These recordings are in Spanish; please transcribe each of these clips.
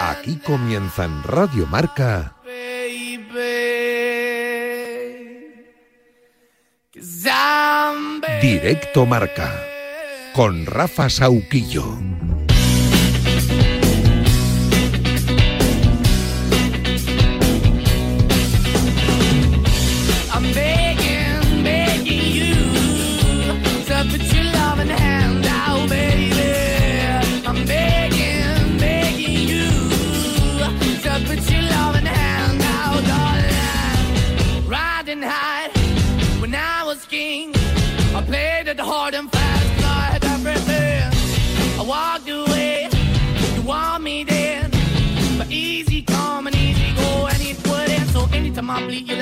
Aquí comienza en Radio Marca. Directo Marca. Con Rafa Sauquillo.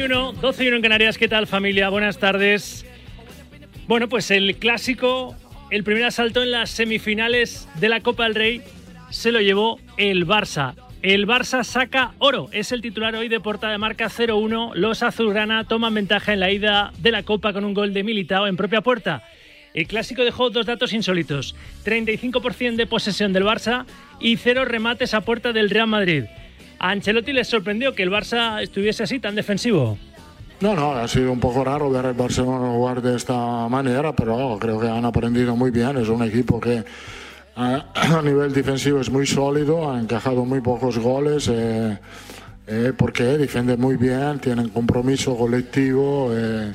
Y 1, 12 y 1 en Canarias. ¿Qué tal, familia? Buenas tardes. Bueno, pues el clásico, el primer asalto en las semifinales de la Copa del Rey se lo llevó el Barça. El Barça saca oro, es el titular hoy de portada de marca 0-1. Los azulgrana toman ventaja en la ida de la Copa con un gol de Militao en propia puerta. El clásico dejó dos datos insólitos: 35% de posesión del Barça y cero remates a puerta del Real Madrid. A Ancelotti les sorprendió que el Barça estuviese así tan defensivo. No, no, ha sido un poco raro ver al Barcelona jugar de esta manera, pero creo que han aprendido muy bien. Es un equipo que a, nivel defensivo es muy sólido, ha encajado muy pocos goles, eh, eh, porque defiende muy bien, tienen compromiso colectivo. eh,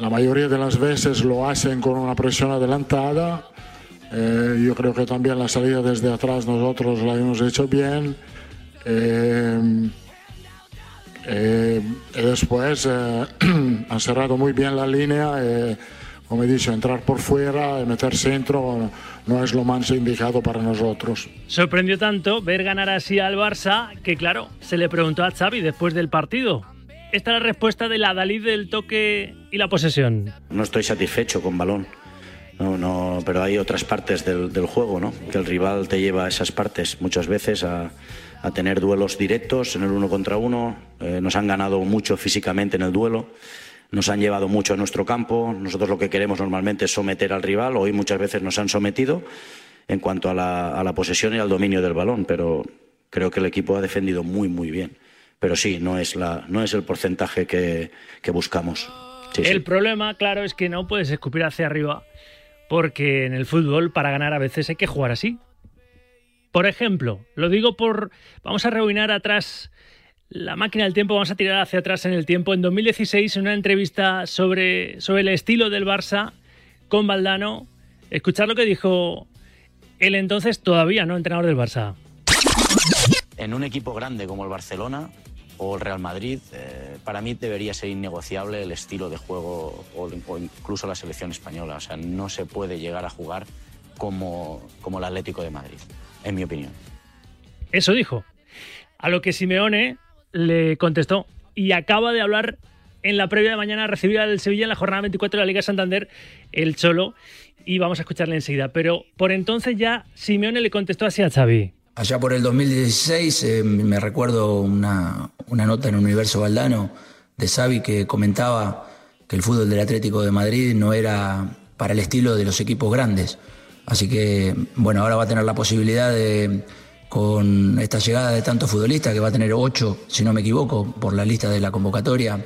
la mayoría de las veces lo hacen con una presión adelantada. Eh, yo creo que también la salida desde atrás nosotros la hemos hecho bien. Eh, eh, y después eh, han cerrado muy bien la línea. eh, como he dicho, entrar por fuera, y meter centro no es lo más indicado para nosotros. Sorprendió tanto ver ganar así al Barça que, claro, se le preguntó a Xavi después del partido. Esta es la respuesta de la Dalí del toque y la posesión. No estoy satisfecho con balón. No, no, pero hay otras partes del, del juego, ¿no? Que el rival te lleva a esas partes muchas veces a, a tener duelos directos en el uno contra uno. Eh, nos han ganado mucho físicamente en el duelo. Nos han llevado mucho a nuestro campo. Nosotros lo que queremos normalmente es someter al rival. Hoy muchas veces nos han sometido en cuanto a la, a la posesión y al dominio del balón, pero creo que el equipo ha defendido muy, muy bien. Pero sí, no es, la, no es el porcentaje que, que buscamos. Sí, sí. El problema, claro, es que no puedes escupir hacia arriba porque en el fútbol para ganar a veces hay que jugar así. Por ejemplo, lo digo por... Vamos a rebobinar atrás la máquina del tiempo, vamos a tirar hacia atrás en el tiempo. En 2016, en una entrevista sobre, sobre el estilo del Barça con Valdano, escuchar lo que dijo el entonces todavía no entrenador del Barça. En un equipo grande como el Barcelona o el Real Madrid, eh, para mí debería ser innegociable el estilo de juego o, incluso la selección española. O sea, no se puede llegar a jugar como, como el Atlético de Madrid, en mi opinión. Eso dijo. A lo que Simeone le contestó y acaba de hablar en la previa de mañana recibir al Sevilla en la jornada 24 de la Liga Santander el Cholo y vamos a escucharle enseguida. Pero por entonces ya Simeone le contestó así a Xavi. Allá por el 2016 eh, me recuerdo una, una nota en Universo Valdano de Xavi que comentaba que el fútbol del Atlético de Madrid no era para el estilo de los equipos grandes. Así que, bueno, ahora va a tener la posibilidad de, con esta llegada de tantos futbolistas, que va a tener ocho, si no me equivoco, por la lista de la convocatoria,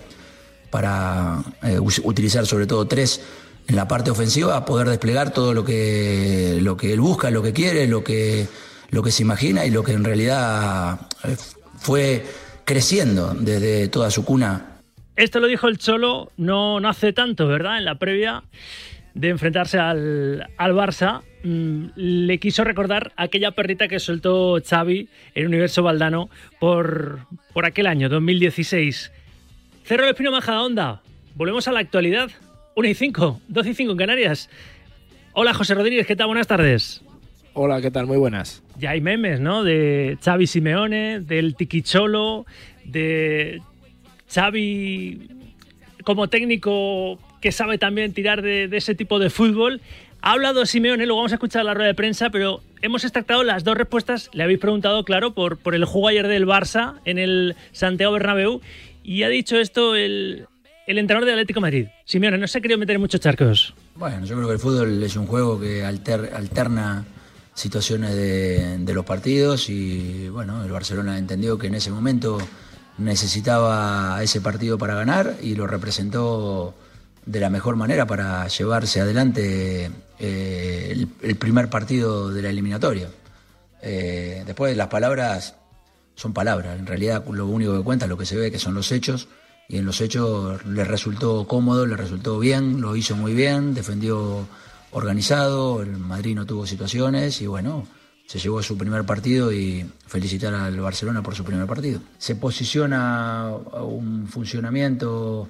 para eh, utilizar sobre todo tres en la parte ofensiva, poder desplegar todo lo que, lo que él busca, lo que quiere, lo que, lo que se imagina y lo que en realidad eh, fue creciendo desde toda su cuna. Esto lo dijo el Cholo no, no hace tanto, ¿verdad? En la previa de enfrentarse al, al Barça, mmm, le quiso recordar aquella perrita que soltó Xavi en Universo Valdano por, por aquel año, 2016. Cerro el Espino Majadahonda. Volvemos a la actualidad. 1 y 5, 2 y 5 en Canarias. Hola José Rodríguez, ¿qué tal? Buenas tardes. Hola, ¿qué tal? Muy buenas. Ya hay memes, ¿no? De Xavi Simeone, del Tiquicholo, de Xavi como técnico que sabe también tirar de, de, ese tipo de fútbol. Ha hablado Simeone, luego vamos a escuchar la rueda de prensa, pero hemos extractado las dos respuestas. Le habéis preguntado, claro, por, por el juego ayer del Barça en el Santiago Bernabéu y ha dicho esto el, el entrenador del Atlético de Madrid. Simeone, no se ha querido meter en muchos charcos. Bueno, yo creo que el fútbol es un juego que alter, alterna situaciones de, los partidos y bueno, el Barcelona entendió que en ese momento necesitaba ese partido para ganar y lo representó de la mejor manera para llevarse adelante eh, el, el, primer partido de la eliminatoria. Eh, después las palabras son palabras, en realidad lo único que cuenta es lo que se ve, que son los hechos, y en los hechos le resultó cómodo, le resultó bien, lo hizo muy bien, defendió organizado, el Madrid no tuvo situaciones y bueno, se llevó su primer partido y felicitar al Barcelona por su primer partido. Se posiciona un funcionamiento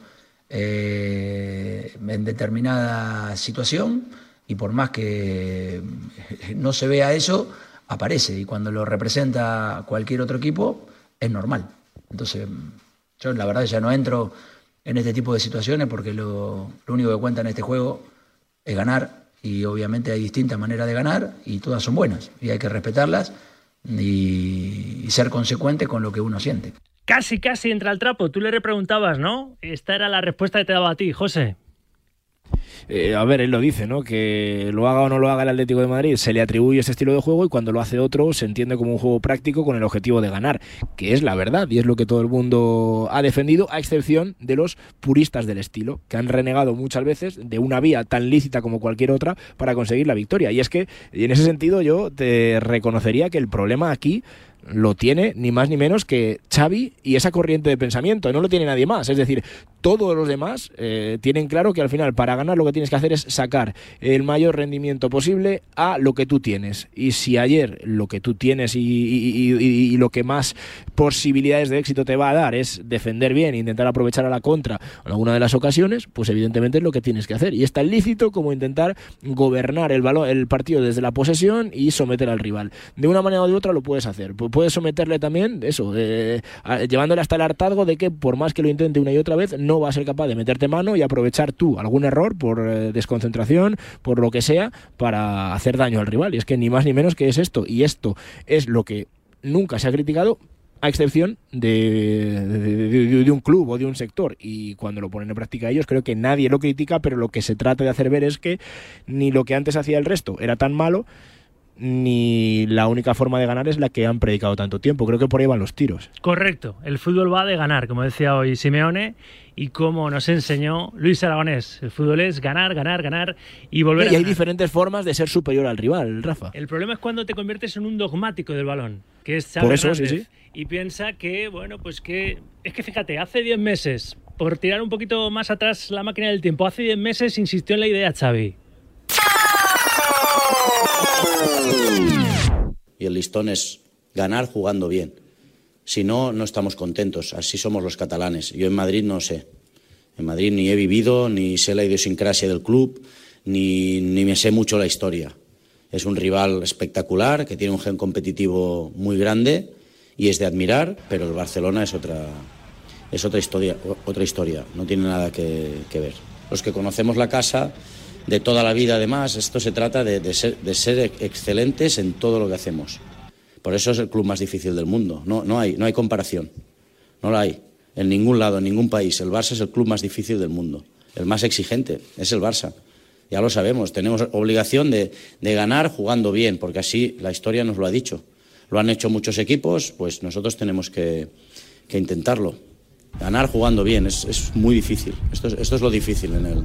eh, en determinada situación y por más que no se vea eso, aparece y cuando lo representa cualquier otro equipo es normal. Entonces, yo la verdad ya no entro en este tipo de situaciones porque lo único que cuenta en este juego es ganar y obviamente hay distintas maneras de ganar y todas son buenas y hay que respetarlas y, y ser consecuente con lo que uno siente. Casi, casi entra al trapo. Tú le repreguntabas, ¿no? Esta era la respuesta que te daba a ti, José. Eh, a ver, él lo dice, ¿no? Que lo haga o no lo haga el Atlético de Madrid, se le atribuye ese estilo de juego y cuando lo hace otro se entiende como un juego práctico con el objetivo de ganar, que es la verdad y es lo que todo el mundo ha defendido, a excepción de los puristas del estilo, que han renegado muchas veces de una vía tan lícita como cualquier otra para conseguir la victoria. Y es que, y en ese sentido, yo te reconocería que el problema aquí lo tiene ni más ni menos que Xavi y esa corriente de pensamiento, no lo tiene nadie más. Es decir, todos los demás eh, tienen claro que al final para ganar lo que tienes que hacer es sacar el mayor rendimiento posible a lo que tú tienes. Y si ayer lo que tú tienes y, lo que más posibilidades de éxito te va a dar es defender bien e intentar aprovechar a la contra en alguna de las ocasiones, pues evidentemente es lo que tienes que hacer. Y es tan lícito como intentar gobernar el, balón, el partido desde la posesión y someter al rival. De una manera o de otra lo puedes hacer. Puedes someterle también, eso, eh, llevándole hasta el hartazgo de que por más que lo intente una y otra vez, no va a ser capaz de meterte mano y aprovechar tú algún error por eh, desconcentración, por lo que sea, para hacer daño al rival. Y es que ni más ni menos que es esto. Y esto es lo que nunca se ha criticado a excepción de, de, de, de, un club o de un sector. Y cuando lo ponen en práctica ellos, creo que nadie lo critica, pero lo que se trata de hacer ver es que ni lo que antes hacía el resto era tan malo, ni la única forma de ganar es la que han predicado tanto tiempo. Creo que por ahí van los tiros. Correcto. El fútbol va de ganar, como decía hoy Simeone, y como nos enseñó Luis Aragonés. El fútbol es ganar, ganar, ganar y volver y a ganar. hay diferentes formas de ser superior al rival, Rafa. El problema es cuando te conviertes en un dogmático del balón, que es Xavi Por eso, sí, sí. Y piensa que, bueno, pues que... Es que fíjate, hace 10 meses, por tirar un poquito más atrás la máquina del tiempo, hace 10 meses insistió en la idea Xavi. Y el listón es ganar jugando bien. Si no, no estamos contentos. Así somos los catalanes. Yo en Madrid no sé. En Madrid ni he vivido, ni sé la idiosincrasia del club, ni, ni me sé mucho la historia. Es un rival espectacular, que tiene un gen competitivo muy grande y es de admirar, pero el Barcelona es otra, es otra historia, otra historia. No tiene nada que, que ver. Los que conocemos la casa de toda la vida además. Esto se trata de, de, ser, de, ser, excelentes en todo lo que hacemos. Por eso es el club más difícil del mundo. No, no, hay, no hay comparación. No la hay. En ningún lado, en ningún país. El Barça es el club más difícil del mundo. El más exigente es el Barça. Ya lo sabemos. Tenemos obligación de, de ganar jugando bien, porque así la historia nos lo ha dicho. Lo han hecho muchos equipos, pues nosotros tenemos que, que intentarlo. Ganar jugando bien es, es muy difícil. Esto es, esto es lo difícil en el,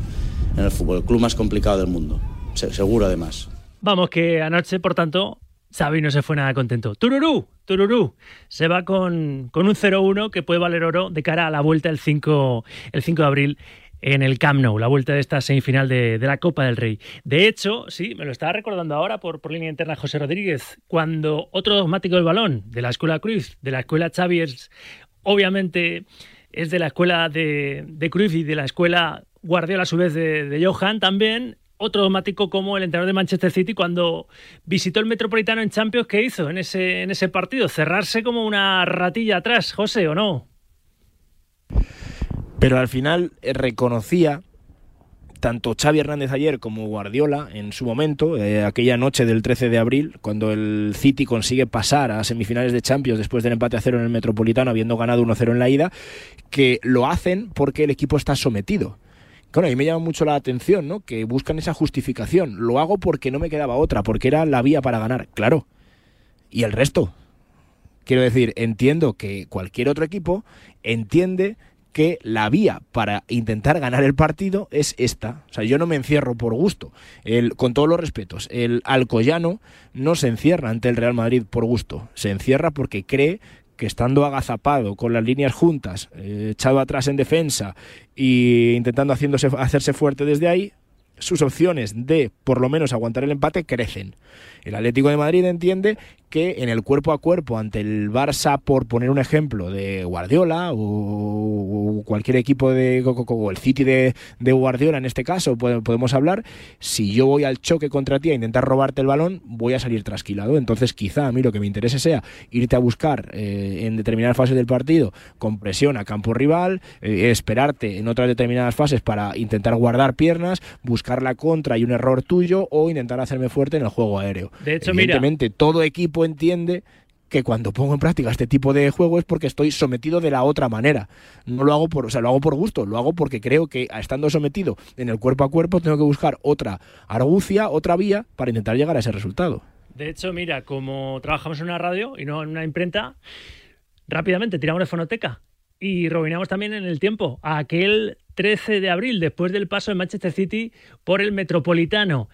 en el fútbol, el club más complicado del mundo. Se- seguro además. Vamos, que anoche, por tanto, Xavi no se fue nada contento. Tururú, Tururú, se va con, con un 0-1 que puede valer oro de cara a la vuelta el 5, el 5 de abril en el Camp Nou, la vuelta de esta semifinal de, de la Copa del Rey. De hecho, sí, me lo estaba recordando ahora por, por línea interna José Rodríguez, cuando otro dogmático del balón, de la escuela Cruz, de la escuela Xavi, es, obviamente es de la escuela de, de Cruyff y de la escuela Guardiola a su vez de, Johan también. Otro dogmático como el entrenador de Manchester City cuando visitó el Metropolitano en Champions, ¿qué hizo en ese, en ese partido? Cerrarse como una ratilla atrás, José, ¿o no? Pero al final eh, reconocía tanto Xavi Hernández ayer como Guardiola en su momento, eh, aquella noche del 13 de abril, cuando el City consigue pasar a semifinales de Champions después del empate a cero en el Metropolitano, habiendo ganado 1-0 en la ida, que lo hacen porque el equipo está sometido. Claro, a mí me llama mucho la atención, ¿no? Que buscan esa justificación. Lo hago porque no me quedaba otra, porque era la vía para ganar. Claro. ¿Y el resto? Quiero decir, entiendo que cualquier otro equipo entiende que la vía para intentar ganar el partido es esta. O sea, yo no me encierro por gusto. El, con todos los respetos, el Alcoyano no se encierra ante el Real Madrid por gusto. Se encierra porque cree que estando agazapado, con las líneas juntas, eh, echado atrás en defensa e intentando haciéndose, hacerse fuerte desde ahí, sus opciones de por lo menos aguantar el empate crecen. El Atlético de Madrid entiende que en el cuerpo a cuerpo ante el Barça, por poner un ejemplo de Guardiola o, cualquier equipo de o- el City de, de Guardiola en este caso, pode- podemos hablar, si yo voy al choque contra ti a intentar robarte el balón, voy a salir trasquilado. Entonces quizá a mí lo que me interese sea irte a buscar eh, en determinadas fases del partido con presión a campo rival, eh, esperarte en otras determinadas fases para intentar guardar piernas, buscar la contra y un error tuyo o intentar hacerme fuerte en el juego aéreo. De hecho, mira- Evidentemente, todo equipo entiende que cuando pongo en práctica este tipo de juego es porque estoy sometido de la otra manera. No lo hago por, o sea, lo hago por gusto, lo hago porque creo que estando sometido en el cuerpo a cuerpo tengo que buscar otra argucia, otra vía para intentar llegar a ese resultado. De hecho, mira, como trabajamos en una radio y no en una imprenta, rápidamente tiramos de fonoteca y robinamos también en el tiempo a aquel 13 de abril, después del paso de Manchester City por el Metropolitano.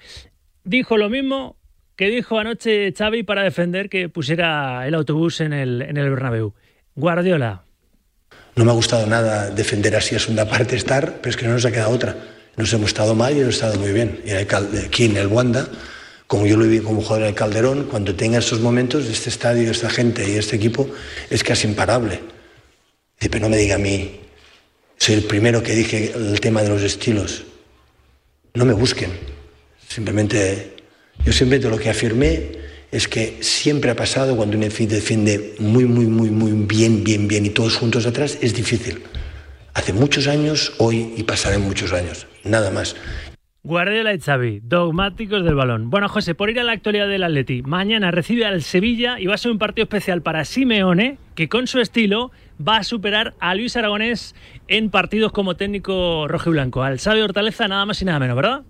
Dijo lo mismo que dijo anoche Xavi para defender que pusiera el autobús en el, en el Bernabéu. Guardiola. No me ha gustado nada defender así a segunda parte estar, pero es que no nos ha quedado otra. Nos hemos estado mal y hemos estado muy bien. Y aquí en el Wanda, como yo lo vi como jugador del Calderón, cuando tenga esos momentos, este estadio, esta gente y este equipo es casi imparable. Dice, pero no me diga a mí, soy el primero que dije el tema de los estilos. No me busquen. Simplemente, yo simplemente lo que afirmé es que siempre ha pasado cuando un equipo defiende muy, muy, muy, muy bien, bien, bien y todos juntos atrás, es difícil. Hace muchos años, hoy y pasarán muchos años. Nada más. Guardiola y Xavi, dogmáticos del balón. Bueno, José, por ir a la actualidad del Atleti, mañana recibe al Sevilla y va a ser un partido especial para Simeone, que con su estilo va a superar a Luis Aragonés en partidos como técnico rojo y blanco. Al Xavi Hortaleza nada más y nada menos, ¿verdad?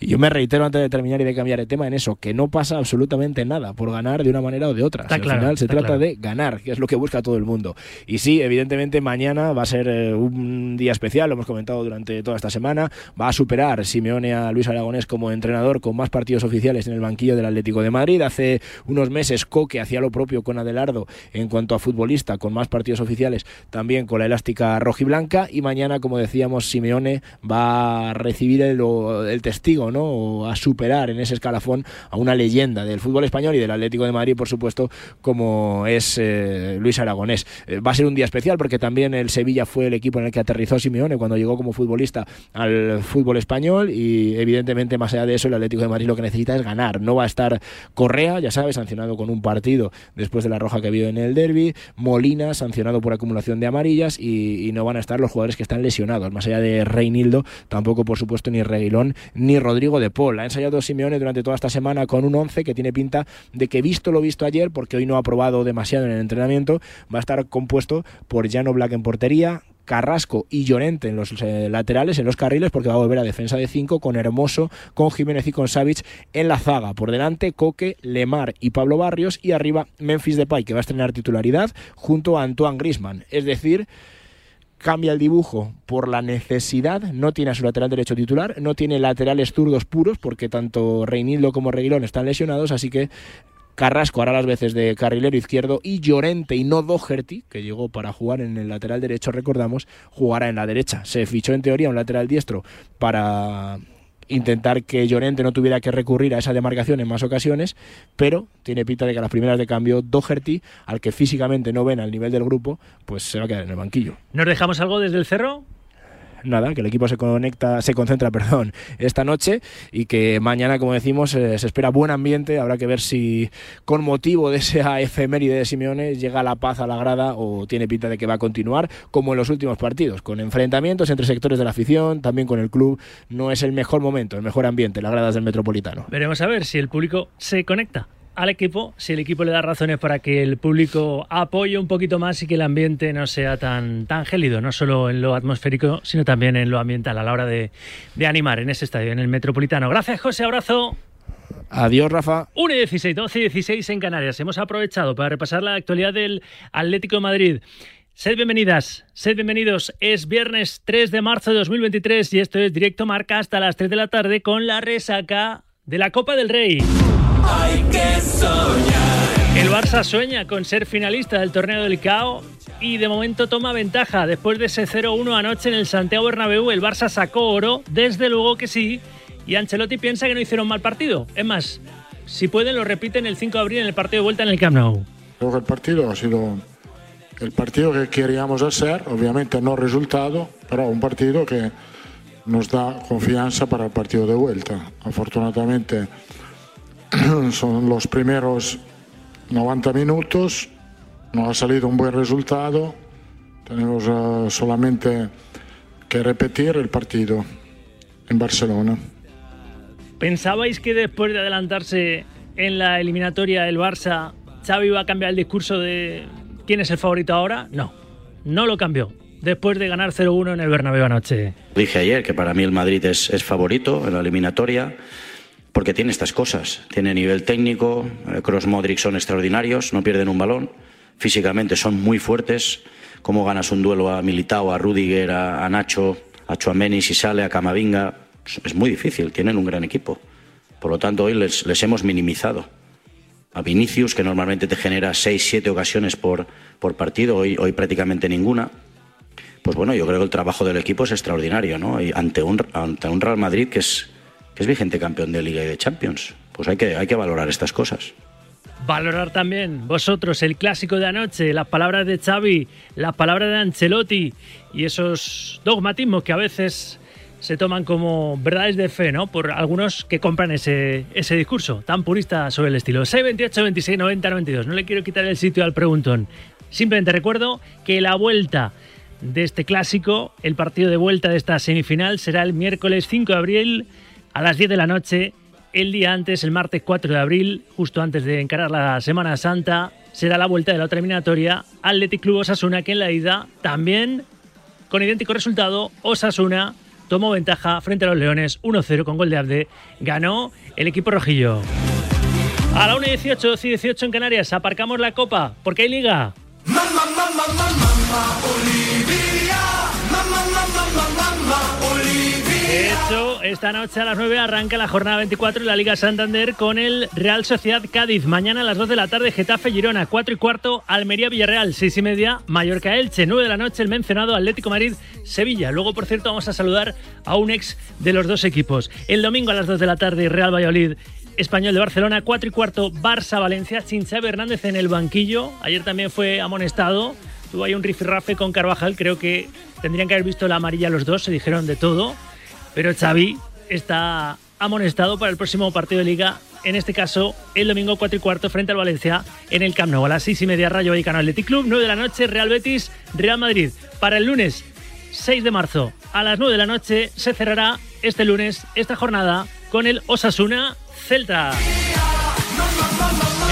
Y yo me reitero antes de terminar y de cambiar el tema en eso, que no pasa absolutamente nada por ganar de una manera o de otra. Está Si claro, al final se trata claro. de ganar, que es lo que busca todo el mundo. Y sí, evidentemente mañana va a ser eh, un día especial, lo hemos comentado durante toda esta semana. Va a superar Simeone a Luis Aragonés como entrenador con más partidos oficiales en el banquillo del Atlético de Madrid. Hace unos meses Coque hacía lo propio con Adelardo en cuanto a futbolista, con más partidos oficiales también con la elástica rojiblanca. Y mañana, como decíamos, Simeone va a recibir el testigo, ¿no? O a superar en ese escalafón a una leyenda del fútbol español y del Atlético de Madrid, por supuesto, como es eh, Luis Aragonés. Eh, va a ser un día especial porque también el Sevilla fue el equipo en el que aterrizó Simeone cuando llegó como futbolista al fútbol español y evidentemente más allá de eso el Atlético de Madrid lo que necesita es ganar. No va a estar Correa, ya sabes, sancionado con un partido después de la roja que vio en el derby, Molina sancionado por acumulación de amarillas y, y no van a estar los jugadores que están lesionados, más allá de Reinildo, tampoco por supuesto ni Reguilón ni Rodrigo de Paul. Ha ensayado Simeone durante toda esta semana con un 11 que tiene pinta de que visto lo visto ayer, porque hoy no ha probado demasiado en el entrenamiento, va a estar compuesto por Llano Black en portería, Carrasco y Llorente en los eh, laterales, en los carriles, porque va a volver a defensa de 5 con Hermoso, con Jiménez y con Savic en la zaga. Por delante, Coque, Lemar y Pablo Barrios. Y arriba, Memphis Depay, que va a estrenar titularidad junto a Antoine Grisman. Es decir, cambia el dibujo por la necesidad, no tiene a su lateral derecho titular, no tiene laterales zurdos puros porque tanto Reinildo como Reguilón están lesionados, así que Carrasco hará las veces de carrilero izquierdo y Llorente y no Doherty, que llegó para jugar en el lateral derecho, recordamos, jugará en la derecha. Se fichó en teoría un lateral diestro para intentar que Llorente no tuviera que recurrir a esa demarcación en más ocasiones, pero tiene pinta de que a las primeras de cambio Doherty, al que físicamente no ven al nivel del grupo, pues se va a quedar en el banquillo. ¿Nos dejamos algo desde el cerro? Nada, que el equipo se conecta, se concentra, perdón, esta noche y que mañana, como decimos, eh, se espera buen ambiente. Habrá que ver si con motivo de esa efeméride de Simeone llega la paz a la grada o tiene pinta de que va a continuar como en los últimos partidos, con enfrentamientos entre sectores de la afición, también con el club. No es el mejor momento, el mejor ambiente, las gradas del Metropolitano. Veremos a ver si el público se conecta al equipo, si el equipo le da razones para que el público apoye un poquito más y que el ambiente no sea tan, tan gélido, no solo en lo atmosférico, sino también en lo ambiental a la hora de, de animar en ese estadio, en el Metropolitano. Gracias, José, abrazo. Adiós, Rafa. 1 y 16, 12 y 16 en Canarias. Hemos aprovechado para repasar la actualidad del Atlético de Madrid. Sed bienvenidas, sed bienvenidos. Es viernes 3 de marzo de 2023 y esto es Directo Marca hasta las 3 de la tarde con la resaca de la Copa del Rey. Hay que soñar. El Barça sueña con ser finalista del torneo del CAO y de momento toma ventaja. Después de ese 0-1 anoche en el Santiago Bernabéu, el Barça sacó oro, desde luego que sí, y Ancelotti piensa que no hicieron mal partido. Es más, si pueden lo repiten el 5 de abril en el partido de vuelta en el Camp Nou. Creo que el partido ha sido el partido que queríamos hacer, obviamente no resultado, pero un partido que nos da confianza para el partido de vuelta. Afortunadamente son los primeros 90 minutos, no ha salido un buen resultado, tenemos eh, solamente que repetir el partido en Barcelona. ¿Pensabais que después de adelantarse en la eliminatoria el Barça, Xavi iba a cambiar el discurso de quién es el favorito ahora? No, no lo cambió. Después de ganar 0-1 en el Bernabéu anoche. Dije ayer que para mí el Madrid es, es favorito en la eliminatoria porque tiene estas cosas. Tiene nivel técnico, Cross Modric son extraordinarios, no pierden un balón, físicamente son muy fuertes. Cómo ganas un duelo a Militao, a Rudiger, a, a Nacho, a Chuameni si sale, a Camavinga, es muy difícil, tienen un gran equipo. Por lo tanto, hoy les, les hemos minimizado. A Vinicius, que normalmente te genera 6, 7 ocasiones por, por partido, hoy, hoy prácticamente ninguna. Pues bueno, yo creo que el trabajo del equipo es extraordinario, ¿no? Y ante un, ante un Real Madrid que es, que es vigente campeón de Liga y de Champions. Pues hay que, hay que valorar estas cosas. Valorar también vosotros el clásico de anoche, las palabras de Xavi, las palabras de Ancelotti y esos dogmatismos que a veces se toman como verdades de fe, ¿no? Por algunos que compran ese, ese discurso tan purista sobre el estilo. 628 26 90 92. No le quiero quitar el sitio al preguntón. Simplemente recuerdo que la vuelta de este clásico, el partido de vuelta de esta semifinal, será el miércoles 5 de abril a las 10 de la noche. El día antes, el martes 4 de abril, justo antes de encarar la Semana Santa, será la vuelta de la otra eliminatoria. Athletic Club Osasuna, que en la ida también, con idéntico resultado, Osasuna tomó ventaja frente a los Leones 1-0 con gol de Abde. Ganó el equipo rojillo. A la 1-18, 12 y 18 en Canarias, aparcamos la copa porque hay liga. Mamma, mamma, mamma, esta noche a las 9 arranca la jornada 24 de la Liga Santander con el Real Sociedad Cádiz. Mañana a las 2 de la tarde Getafe Girona, 4 y cuarto Almería Villarreal, 6 y media Mallorca Elche, 9 de la noche el mencionado Atlético Madrid Sevilla. Luego, por cierto, vamos a saludar a un ex de los dos equipos. El domingo a las 2 de la tarde Real Valladolid Español de Barcelona, 4 y cuarto Barça Valencia, Xavi Hernández en el banquillo. Ayer también fue amonestado. Tuvo ahí un rifirrafe con Carvajal. Creo que tendrían que haber visto la amarilla los dos. Se dijeron de todo. Pero Xavi está amonestado para el próximo partido de Liga. En este caso, el domingo 4 y cuarto frente al Valencia en el Camp Nou. A las 6 y media Rayo Vallecano Athletic Club, 9 de la noche Real Betis, Real Madrid. Para el lunes 6 de marzo a las 9 de la noche se cerrará este lunes esta jornada con el Osasuna Celta.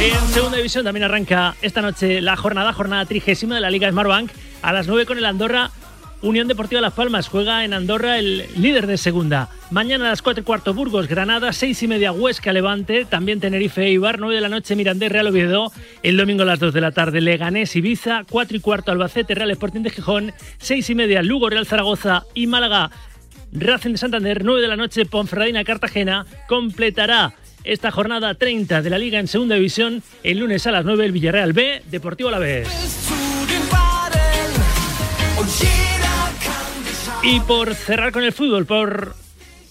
En segunda división también arranca esta noche la jornada, jornada trigésima de la Liga Smartbank a las 9 con el Andorra Unión Deportiva Las Palmas juega en Andorra el líder de segunda. Mañana a las 4 y cuarto Burgos, Granada, 6 y media Huesca, Levante, también Tenerife, Eibar, 9 de la noche Mirandés, Real Oviedo, el domingo a las 2 de la tarde Leganés, Ibiza, 4 y cuarto Albacete, Real Sporting de Gijón, 6 y media Lugo, Real Zaragoza y Málaga, Racing de Santander, 9 de la noche Ponferradina, Cartagena, completará esta jornada 30 de la Liga en Segunda División el lunes a las 9 el Villarreal B, Deportivo Alavés. Y por cerrar con el fútbol, por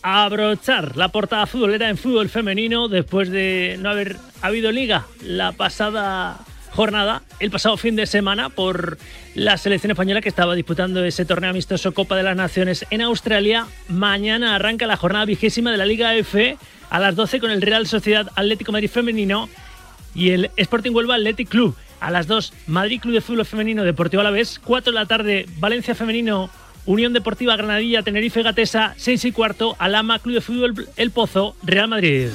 abrochar la portada futbolera en fútbol femenino después de no haber habido liga la pasada jornada, el pasado fin de semana, por la selección española que estaba disputando ese torneo amistoso Copa de las Naciones en Australia. Mañana arranca la jornada vigésima de la Liga F a las 12 con el Real Sociedad Atlético Madrid Femenino y el Sporting Huelva Athletic Club. A las 2, Madrid Club de Fútbol Femenino Deportivo Alavés. 4 de la tarde, Valencia Femenino Unión Deportiva Granadilla, Tenerife Gatesa, 6 y cuarto, Alama, Club de Fútbol El Pozo, Real Madrid.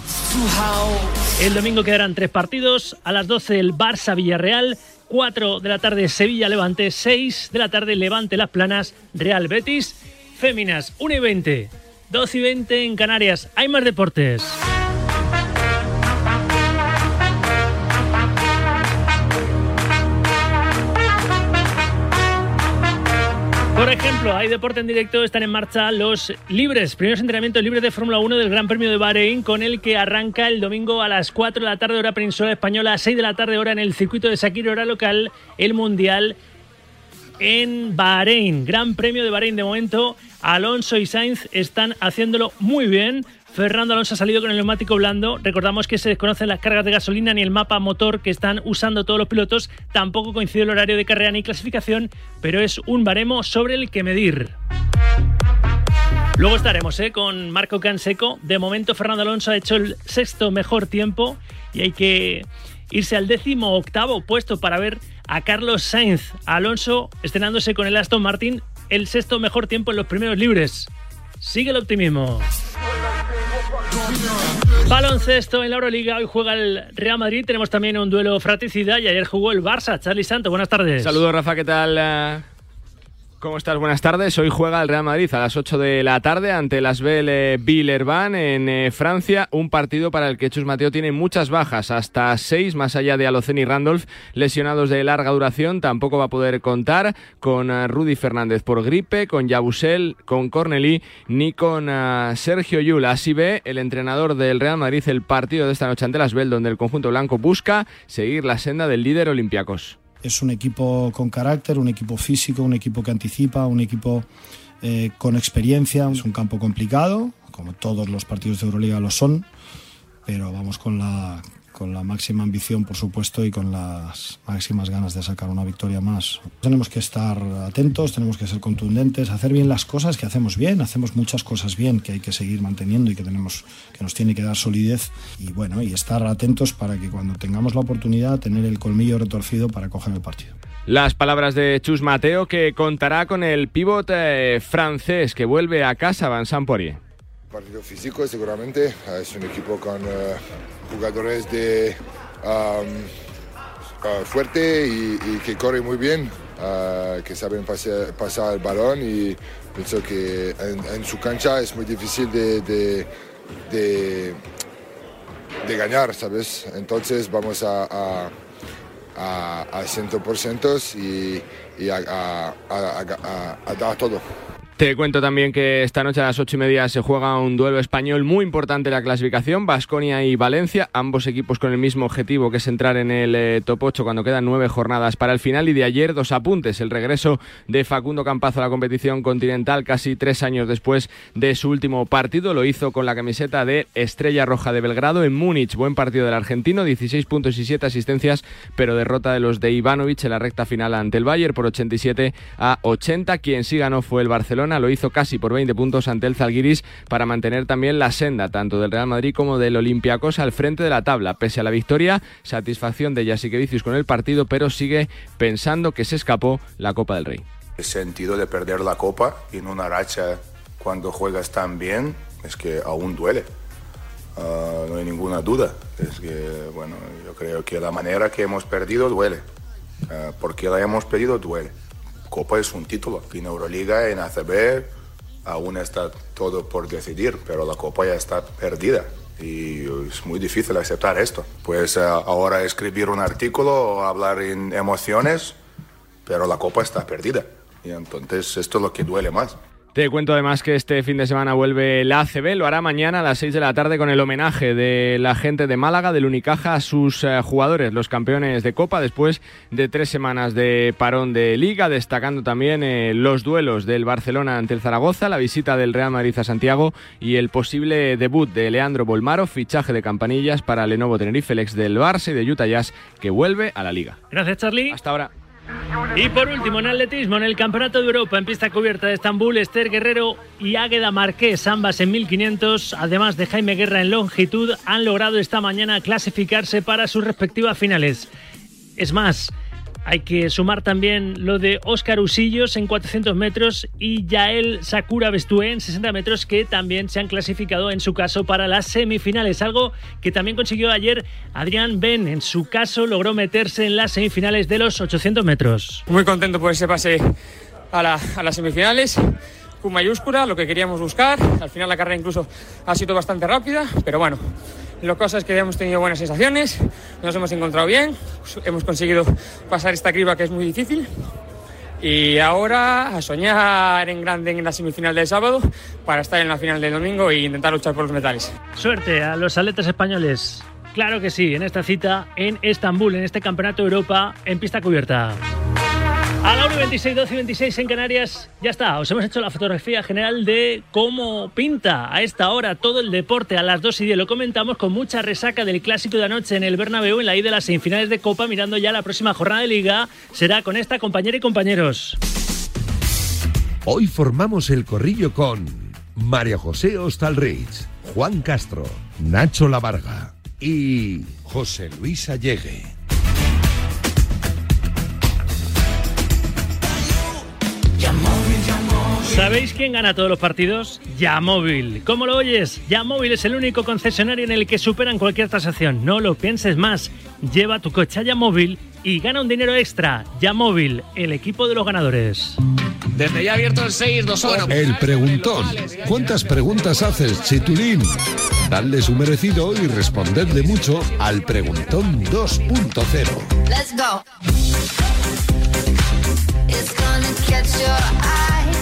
El domingo quedarán tres partidos, a las 12 el Barça Villarreal, 4 de la tarde Sevilla Levante, 6 de la tarde Levante Las Planas, Real Betis, Féminas 1 y 20, 2 y 20 en Canarias. Hay más deportes. Por ejemplo, hay deporte en directo, están en marcha los libres, primeros entrenamientos libres de Fórmula 1 del Gran Premio de Bahrein, con el que arranca el domingo a las 4 de la tarde hora peninsular española, a 6 de la tarde hora en el circuito de Sakir, hora local, el Mundial en Bahrein. Gran Premio de Bahrein de momento. Alonso y Sainz están haciéndolo muy bien. Fernando Alonso ha salido con el neumático blando. Recordamos que se desconocen las cargas de gasolina ni el mapa motor que están usando todos los pilotos. Tampoco coincide el horario de carrera ni clasificación, pero es un baremo sobre el que medir. Luego estaremos ¿eh? con Marco Canseco. De momento Fernando Alonso ha hecho el sexto mejor tiempo y hay que irse al décimo octavo puesto para ver a Carlos Sainz. Alonso estrenándose con el Aston Martin el sexto mejor tiempo en los primeros libres. Sigue el optimismo. Baloncesto en la Euroliga, hoy juega el Real Madrid, tenemos también un duelo fratricida y ayer jugó el Barça. Charlie Santo, buenas tardes. Saludos, Rafa, ¿qué tal? Eh, ¿Cómo estás? Buenas tardes. Hoy juega el Real Madrid a las 8 de la tarde ante las Belle Villerban en eh, Francia. Un partido para el que Chus Mateo tiene muchas bajas, hasta 6 más allá de Alocen y Randolph, lesionados de larga duración. Tampoco va a poder contar con eh, Rudy Fernández por gripe, con Yabusel, con Cornelí, ni con eh, Sergio Yul. Así ve el entrenador del Real Madrid el partido de esta noche ante las Belle, donde el conjunto blanco busca seguir la senda del líder Olympiacos. Es un equipo con carácter, un equipo físico, un equipo que anticipa, un equipo eh, con experiencia. Es un campo complicado, como todos los partidos de Euroliga lo son, pero vamos con la, con la máxima ambición, por supuesto, y con las máximas ganas de sacar una victoria más. Tenemos que estar atentos, tenemos que ser contundentes, hacer bien las cosas que hacemos bien, hacemos muchas cosas bien que hay que seguir manteniendo y que tenemos que nos tiene que dar solidez y bueno, y estar atentos para que cuando tengamos la oportunidad tener el colmillo retorcido para coger el partido. Las palabras de Chus Mateo que contará con el pívot eh, francés que vuelve a casa, Vincent Poirier. Partido físico seguramente, es un equipo con eh, jugadores de uh, fuerte y, que corre muy bien, uh, que saben pasar el balón y pienso que en, su cancha es muy difícil de, de, ganar, ¿sabes? Entonces vamos a, a, a, a 100% y, a dar todo. Te cuento también que esta noche a las ocho y media se juega un duelo español muy importante en la clasificación, Basconia y Valencia, ambos equipos con el mismo objetivo que es entrar en el eh, top 8 cuando quedan nueve jornadas para el final y de ayer dos apuntes, el regreso de Facundo Campazo a la competición continental casi tres años después de su último partido, lo hizo con la camiseta de Estrella Roja de Belgrado en Múnich, buen partido del argentino, 16 puntos y 7 asistencias, pero derrota de los de Ivanovic en la recta final ante el Bayern por 87 a 80, quien sí ganó fue el Barcelona, lo hizo casi por 20 puntos ante el Zalgiris para mantener también la senda tanto del Real Madrid como del Olympiacos al frente de la tabla. Pese a la victoria, satisfacción de Jasikevicius con el partido, pero sigue pensando que se escapó la Copa del Rey. El sentido de perder la copa en una racha cuando juegas tan bien es que aún duele. Ah, no hay ninguna duda. Es que, bueno, yo creo que la manera que hemos perdido duele. Ah, porque la hemos perdido duele. Copa es un título. En Euroliga, en ACB, aún está todo por decidir, pero la Copa ya está perdida. Y es muy difícil aceptar esto. Pues eh, ahora escribir un artículo hablar en emociones, pero la Copa está perdida. Y entonces esto es lo que duele más. Te cuento además que este fin de semana vuelve la ACB, lo hará mañana a las 6 de la tarde con el homenaje de la gente de Málaga, del Unicaja, a sus eh, jugadores, los campeones de Copa, después de tres semanas de parón de Liga, destacando también eh, los duelos del Barcelona ante el Zaragoza, la visita del Real Madrid a Santiago y el posible debut de Leandro Bolmaro, fichaje de campanillas para Lenovo Tenerife, el ex del Barça y de Utah Jazz, que vuelve a la Liga. Gracias, Charlie. Hasta ahora. Y por último, en atletismo, en el Campeonato de Europa en pista cubierta de Estambul, Esther Guerrero y Águeda Marqués, ambas en 1500, además de Jaime Guerra en longitud, han logrado esta mañana clasificarse para sus respectivas finales. Es más, hay que sumar también lo de Óscar Usillos en 400 metros y Yael Sakura Bestué en 60 metros, que también se han clasificado en su caso para las semifinales. Algo que también consiguió ayer Adrián Ben. En su caso, logró meterse en las semifinales de los 800 metros. Muy contento por ese pase a, a las semifinales. Con mayúscula, lo que queríamos buscar. Al final la carrera incluso ha sido bastante rápida, pero bueno, lo cosa es que hemos tenido buenas sensaciones, nos hemos encontrado bien, hemos conseguido pasar esta criba que es muy difícil. Y ahora a soñar en grande en la semifinal del sábado para estar en la final del domingo e intentar luchar por los metales. Suerte a los atletas españoles. Claro que sí, en esta cita en Estambul, en este Campeonato de Europa en pista cubierta. A la 1 y 26, 12 y 26 en Canarias, ya está. Os hemos hecho la fotografía general de cómo pinta a esta hora todo el deporte. A las 2 y 10 lo comentamos con mucha resaca del clásico de anoche en el Bernabéu en la ida de las semifinales de Copa, mirando ya la próxima jornada de Liga. Será con esta compañera y compañeros. Hoy formamos el corrillo con María José Ostalrich, Juan Castro, Nacho Lavarga y José Luis Allegue. ¿Sabéis quién gana todos los partidos? Yamóvil. ¿Cómo lo oyes? Yamóvil es el único concesionario en el que superan cualquier tasación. No lo pienses más. Lleva tu coche a Yamóvil y gana un dinero extra. Yamóvil, el equipo de los ganadores. Desde ya abierto el 6, 2, 1. El preguntón. ¿Cuántas preguntas haces, Chitulín? Dadle su merecido y respondedle mucho al preguntón 2.0. Let's go. It's gonna catch your eye.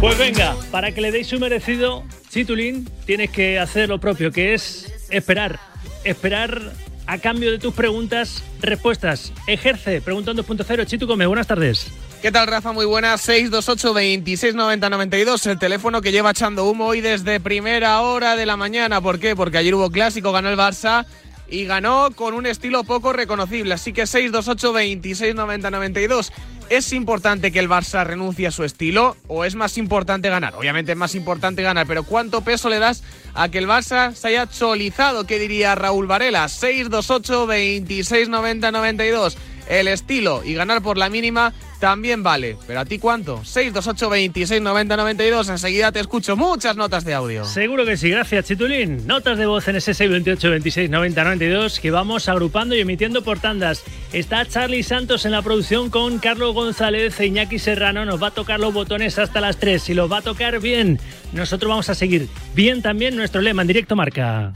Pues venga, para que le deis su merecido, Chitulín, tienes que hacer lo propio, que es esperar. Esperar a cambio de tus preguntas, respuestas. Ejerce, preguntón 2.0. Chitu Come, buenas tardes. ¿Qué tal, Rafa? Muy buenas. 628 26 90 92. El teléfono que lleva echando humo hoy desde primera hora de la mañana. ¿Por qué? Porque ayer hubo clásico, ganó el Barça y ganó con un estilo poco reconocible. Así que 628 26 90 92. ¿Es importante que el Barça renuncie a su estilo o es más importante ganar? Obviamente es más importante ganar, pero ¿cuánto peso le das a que el Barça se haya cholizado? ¿Qué diría Raúl Varela? 628 26 90 92. El estilo y ganar por la mínima también vale. ¿Pero a ti cuánto? 628 26 90 92. Enseguida te escucho muchas notas de audio. Seguro que sí, gracias Chitulín. Notas de voz en ese 628 26 90 92 que vamos agrupando y emitiendo por tandas. Está Charlie Santos en la producción con Carlos González e Iñaki Serrano. Nos va a tocar los botones hasta las 3 y los va a tocar bien. Nosotros vamos a seguir bien también nuestro lema en directo marca.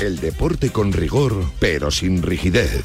El deporte con rigor, pero sin rigidez.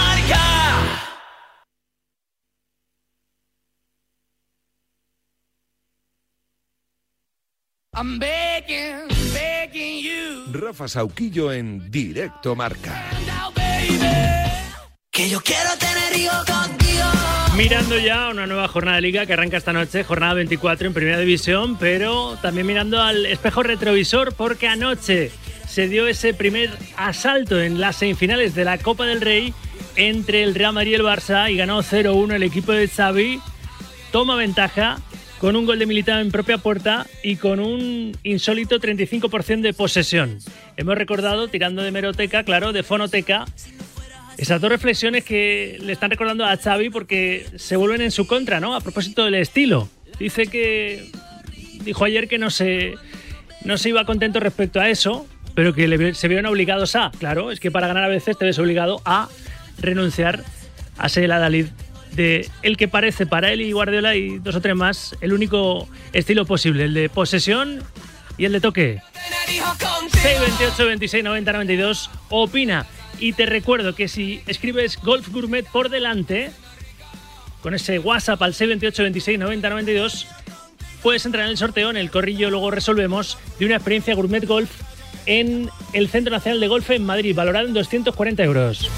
I'm begging, begging you. Rafa Sauquillo en Directo Marca. Que yo quiero tener hijos contigo. Mirando ya una nueva jornada de liga que arranca esta noche, jornada 24 en Primera División, pero también mirando al espejo retrovisor porque anoche se dio ese primer asalto en las semifinales de la Copa del Rey entre el Real Madrid y el Barça y ganó 0-1 el equipo de Xavi. Toma ventaja con un gol de Militao en propia puerta y con un insólito 35% de posesión. Hemos recordado, tirando de meroteca, claro, de fonoteca, esas dos reflexiones que le están recordando a Xavi porque se vuelven en su contra, ¿no? A propósito del estilo. Dice que dijo ayer que no se, no se iba contento respecto a eso, pero que se vieron obligados a. Claro, es que para ganar a veces te ves obligado a renunciar a ser el adalid de el que parece para él y Guardiola y dos o tres más el único estilo posible, el de posesión y el de toque. 628 26 90 92 opina y te recuerdo que si escribes Golf Gourmet por delante con ese WhatsApp al 628 26 90 92 puedes entrar en el sorteo en el corrillo luego resolvemos de una experiencia Gourmet Golf en el Centro Nacional de Golf en Madrid valorado en 240 euros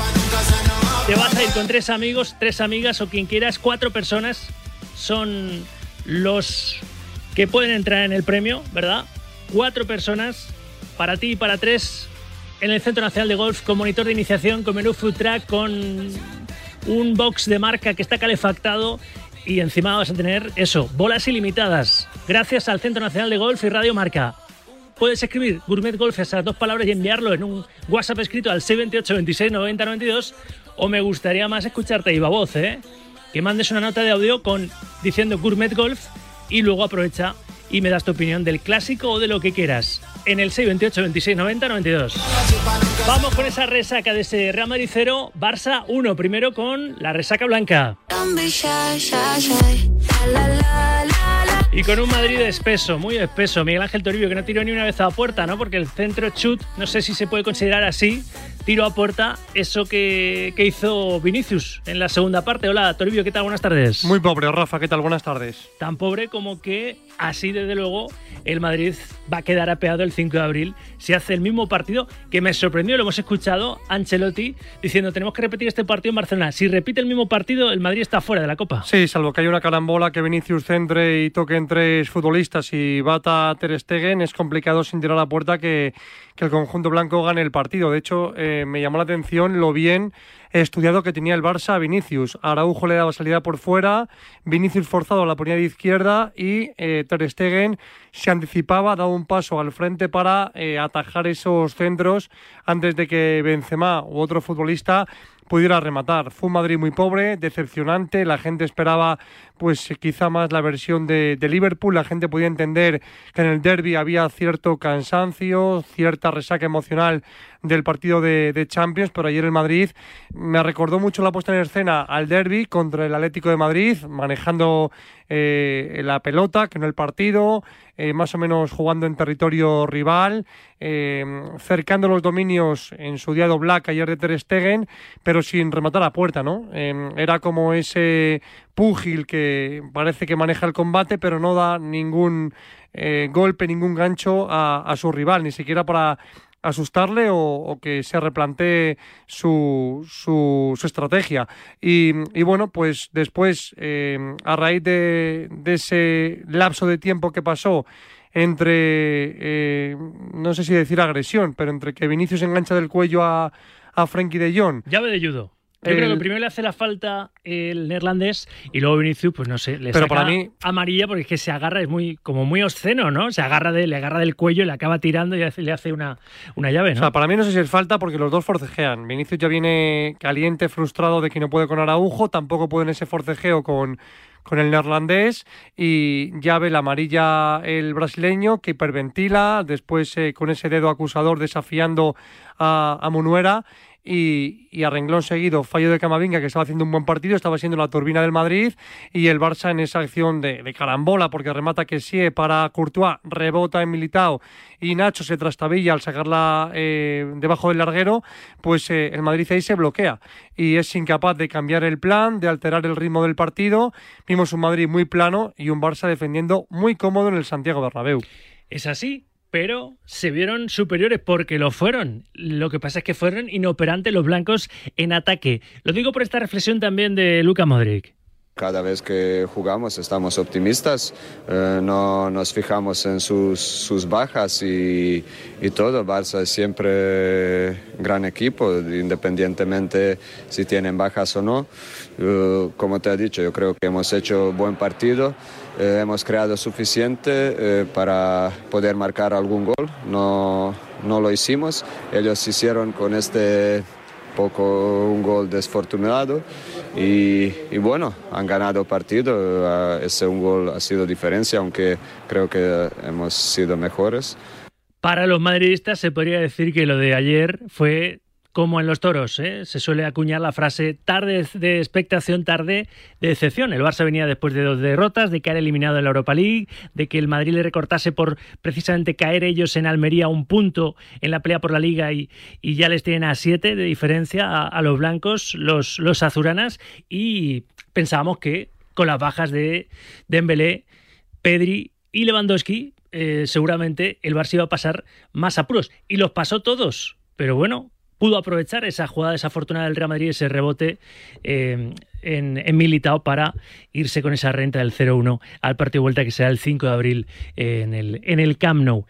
te vas a ir con tres amigos, tres amigas o quien quieras, cuatro personas son los que pueden entrar en el premio, ¿verdad? Cuatro personas para ti y para tres en el Centro Nacional de Golf con monitor de iniciación, con menú food track, con un box de marca que está calefactado y encima vas a tener eso, bolas ilimitadas, gracias al Centro Nacional de Golf y Radio Marca. Puedes escribir Gourmet Golf esas dos palabras y enviarlo en un WhatsApp escrito al 628 26 90 92 o me gustaría más escucharte viva voz, ¿eh? Que mandes una nota de audio con diciendo Gourmet Golf y luego aprovecha y me das tu opinión del clásico o de lo que quieras en el 628 26 90 92. Vamos con esa resaca de ese Real Madrid 0, Barça 1, primero con la resaca blanca. Y con un Madrid espeso, muy espeso. Miguel Ángel Toribio, que no tiró ni una vez a puerta, ¿no? Porque el centro chut, no sé si se puede considerar así, tiro a puerta, eso que, que hizo Vinicius en la segunda parte. Hola, Toribio, ¿qué tal? Buenas tardes. Muy pobre, Rafa, ¿qué tal? Buenas tardes. Tan pobre como que así, desde luego, el Madrid va a quedar apeado el 5 de abril si hace el mismo partido que me sorprendió, lo hemos escuchado, Ancelotti diciendo tenemos que repetir este partido en Barcelona. Si repite el mismo partido, el Madrid está fuera de la Copa. Sí, salvo que haya una carambola que Vinicius centre y toque en tres futbolistas y bata Ter Stegen, es complicado sin tirar a la puerta que, el conjunto blanco gane el partido. De hecho, eh, me llamó la atención lo bien estudiado que tenía el Barça a Vinicius. Araujo le daba salida por fuera, Vinicius forzado la ponía de izquierda y eh, Ter Stegen se anticipaba, daba un paso al frente para eh, atajar esos centros antes de que Benzema u otro futbolista pudiera rematar. Fue un Madrid muy pobre, decepcionante, la gente esperaba pues quizá más la versión de, de Liverpool, la gente podía entender que en el derby había cierto cansancio, cierta resaca emocional del partido de, de Champions, pero ayer el Madrid me recordó mucho la puesta en escena al derby contra el Atlético de Madrid, manejando eh, la pelota, que no el partido, eh, más o menos jugando en territorio rival, eh, cercando los dominios en su día Black ayer de Ter Stegen, pero sin rematar a puerta, ¿no? Era como ese púgil que parece que maneja el combate, pero no da ningún golpe, ningún gancho a, a su rival, ni siquiera para asustarle o, que se replantee su, su, su estrategia. Y, y bueno, pues después, eh, a raíz de, de ese lapso de tiempo que pasó entre, eh, no sé si decir agresión, pero entre que Vinicius engancha del cuello a, a Frenkie de Jong. Llave de judo. Yo creo que primero le hace la falta el neerlandés y luego Vinicius, pues no sé, le Pero saca para mí- amarilla porque es que se agarra, es muy como muy obsceno, ¿no? Se agarra de, le agarra del cuello y le acaba tirando y hace- le hace una, una llave, O ¿no? sea, para mí no sé si es falta porque los dos forcejean. Vinicius ya viene caliente, frustrado de que no puede con Araujo, tampoco puede en ese forcejeo con, con el neerlandés y ya ve la amarilla el brasileño que hiperventila, después eh, con ese dedo acusador desafiando a, a Munuera y, y a renglón seguido fallo de Camavinga que estaba haciendo un buen partido, estaba siendo la turbina del Madrid y el Barça en esa acción de, carambola porque remata que sí para Courtois, rebota en Militao y Nacho se trastabilla al sacarla eh, debajo del larguero, pues eh, el Madrid ahí se bloquea y es incapaz de cambiar el plan, de alterar el ritmo del partido. Vimos un Madrid muy plano y un Barça defendiendo muy cómodo en el Santiago Bernabéu. Es así, pero se vieron superiores porque lo fueron. Lo que pasa es que fueron inoperantes los blancos en ataque. Lo digo por esta reflexión también de Luka Modric. Cada vez que jugamos estamos optimistas, eh, no nos fijamos en sus, sus bajas y, y todo. Barça es siempre gran equipo, independientemente si tienen bajas o no. Eh, como te he dicho, yo creo que hemos hecho buen partido, eh, hemos creado suficiente eh, para poder marcar algún gol. No, no lo hicimos, ellos hicieron con este poco un gol desfortunado y, y bueno, han ganado partido, eh, ese un gol ha sido diferencia, aunque creo que hemos sido mejores. Para los madridistas se podría decir que lo de ayer fue como en los toros, ¿eh? se suele acuñar la frase tarde de expectación, tarde de decepción. El Barça venía después de dos derrotas, de caer eliminado en la Europa League, de que el Madrid le recortase por precisamente caer ellos en Almería un punto en la pelea por la Liga y, ya les tienen a siete de diferencia a, a los blancos, los, los azuranas, y pensábamos que con las bajas de Dembélé, Pedri y Lewandowski, eh, seguramente el Barça iba a pasar más apuros. Y los pasó todos. Pero bueno, pudo aprovechar esa jugada desafortunada del Real Madrid, ese rebote eh, en, en para irse con esa renta del 0-1 al partido de vuelta que será el 5 de abril eh, en, el, Camp Nou.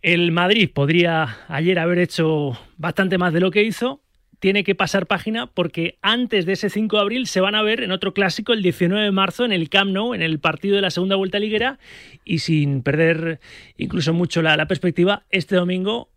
El Madrid podría ayer haber hecho bastante más de lo que hizo. Tiene que pasar página porque antes de ese 5 de abril se van a ver en otro clásico el 19 de marzo en el Camp Nou, en el partido de la segunda vuelta liguera. Y sin perder incluso mucho la perspectiva, este domingo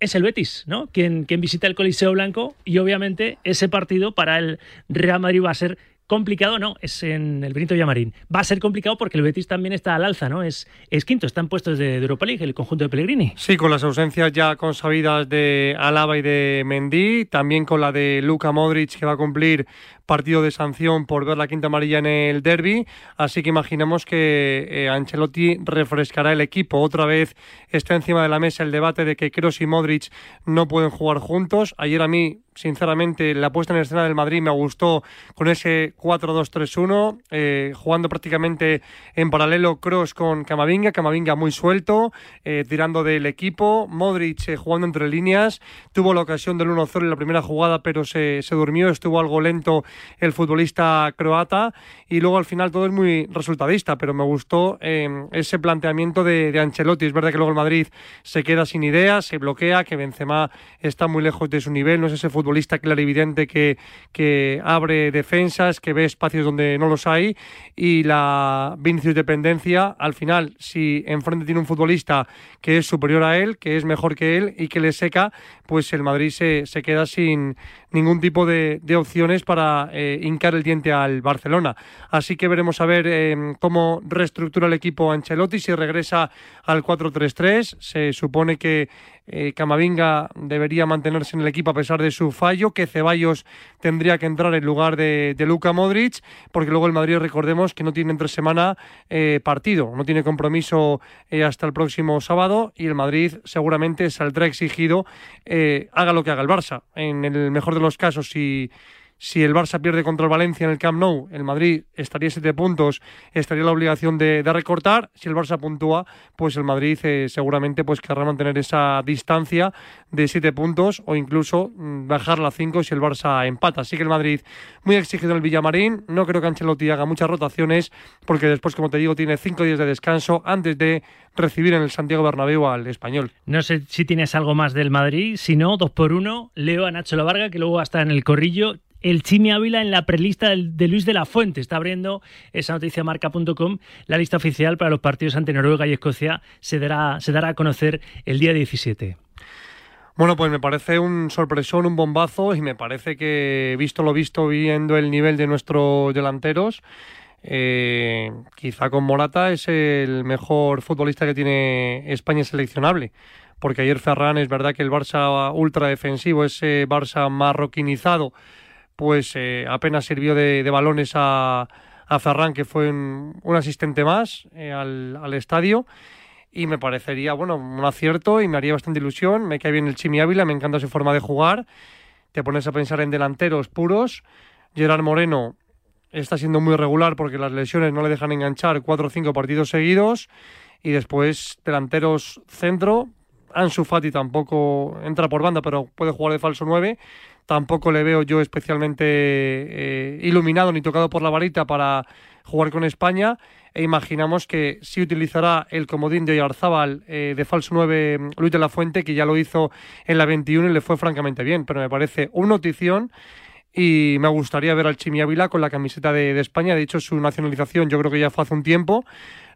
es el Betis, ¿no? Quien, visita el Coliseo Blanco y obviamente ese partido para el Real Madrid va a ser complicado, no, es en el Benito Villamarín. Va a ser complicado porque el Betis también está al alza, ¿no? Es, quinto, están puestos de, Europa League, el conjunto de Pellegrini. Sí, con las ausencias ya consabidas de Alaba y de Mendy, también con la de Luka Modric que va a cumplir partido de sanción por ver la quinta amarilla en el derby, así que imaginamos que eh, Ancelotti refrescará el equipo. Otra vez está encima de la mesa el debate de que Kroos y Modric no pueden jugar juntos. Ayer a mí, sinceramente, la puesta en escena del Madrid me gustó con ese 4-2-3-1, eh, jugando prácticamente en paralelo Kroos con Camavinga, Camavinga muy suelto, eh, tirando del equipo, Modric jugando entre líneas, tuvo la ocasión del 1-0 en la primera jugada, pero se durmió, estuvo algo lento el futbolista croata y luego al final todo es muy resultadista, pero me gustó eh, ese planteamiento de, de, Ancelotti. Es verdad que luego el Madrid se queda sin ideas, se bloquea, que Benzema está muy lejos de su nivel, no es ese futbolista clarividente que, que abre defensas, que ve espacios donde no los hay y la Vinicius dependencia, al final, si enfrente tiene un futbolista que es superior a él, que es mejor que él y que le seca, pues el Madrid se, se queda sin ningún tipo de, de opciones para eh, hincar el diente al Barcelona. Así que veremos a ver eh, cómo reestructura el equipo Ancelotti, si regresa al 4-3-3. Se supone que eh, Camavinga debería mantenerse en el equipo a pesar de su fallo, que Ceballos tendría que entrar en lugar de, de Luka Modric, porque luego el Madrid, recordemos que no tiene entre semana eh, partido, no tiene compromiso eh, hasta el próximo sábado y el Madrid seguramente saldrá exigido, haga lo que haga el Barça. En el mejor de los casos, si si el Barça pierde contra el Valencia en el Camp Nou, el Madrid estaría siete puntos, estaría la obligación de, de recortar. Si el Barça puntúa, pues el Madrid eh, seguramente pues querrá mantener esa distancia de siete puntos o incluso mm, bajarla a cinco si el Barça empata. Así que el Madrid muy exigido en el Villamarín. No creo que Ancelotti haga muchas rotaciones porque después, como te digo, tiene cinco días de descanso antes de recibir en el Santiago Bernabéu al español. No sé si tienes algo más del Madrid, si no, dos por uno, leo a Nacho Lavarga, que luego va a estar en el corrillo. El Chimi Ávila en la prelista de Luis de la Fuente. Está abriendo esa noticia marca.com. La lista oficial para los partidos ante Noruega y Escocia se dará, se dará a conocer el día 17. Bueno, pues me parece un sorpresón, un bombazo y me parece que, visto lo visto, viendo el nivel de nuestros delanteros, eh, quizá con Morata es el mejor futbolista que tiene España seleccionable. Porque ayer Ferran es verdad que el Barça ultra defensivo, ese Barça marroquinizado, pues eh, apenas sirvió de, balones a, a Ferran, que fue un, asistente más eh, al, al estadio y me parecería, bueno, un acierto y me haría bastante ilusión. Me cae bien el Chimi Ávila, me encanta su forma de jugar. Te pones a pensar en delanteros puros. Gerard Moreno está siendo muy regular porque las lesiones no le dejan enganchar cuatro o cinco partidos seguidos. Y después delanteros centro. Ansu Fati tampoco entra por banda, pero puede jugar de falso 9. Tampoco le veo yo especialmente eh, iluminado ni tocado por la varita para jugar con España. E imaginamos que sí utilizará el comodín de Oyarzábal eh, de falso 9 mm, Luis de la Fuente, que ya lo hizo en la 21 y le fue francamente bien. Pero me parece una notición y me gustaría ver al Chimi Ávila con la camiseta de, de España. De hecho, su nacionalización yo creo que ya fue hace un tiempo.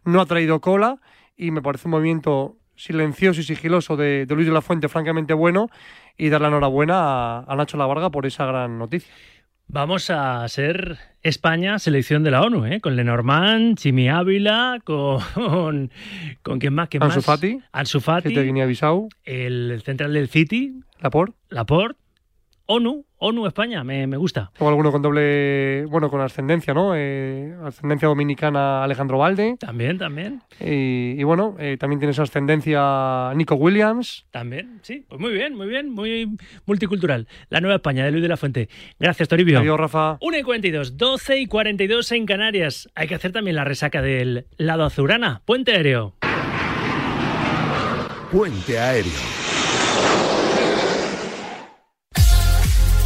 No ha traído cola y me parece un movimiento silencioso y sigiloso de, de Luis de la Fuente, francamente bueno, y dar la enhorabuena a, a Nacho Lavarga por esa gran noticia. Vamos a ser España selección de la ONU, ¿eh? Con Lenormand, Chimi Ávila, con... ¿Con quién más? ¿Quién Ansu más? Fati, Ansu Fati. de Guinea-Bissau, El central del City. Laporte. Laporte. ONU. ONU España. Me, me gusta. O alguno con doble, bueno, con ascendencia, ¿no? Eh, ascendencia dominicana Alejandro Valde. También, también. Y, y bueno, eh, también tienes ascendencia Nico Williams. También, sí. Pues muy bien, muy bien. Muy multicultural. La Nueva España de Luis de la Fuente. Gracias, Toribio. Adiós, Rafa. 1 y 42, 12 y 42 en Canarias. Hay que hacer también la resaca del lado azurana. Puente aéreo. Puente aéreo.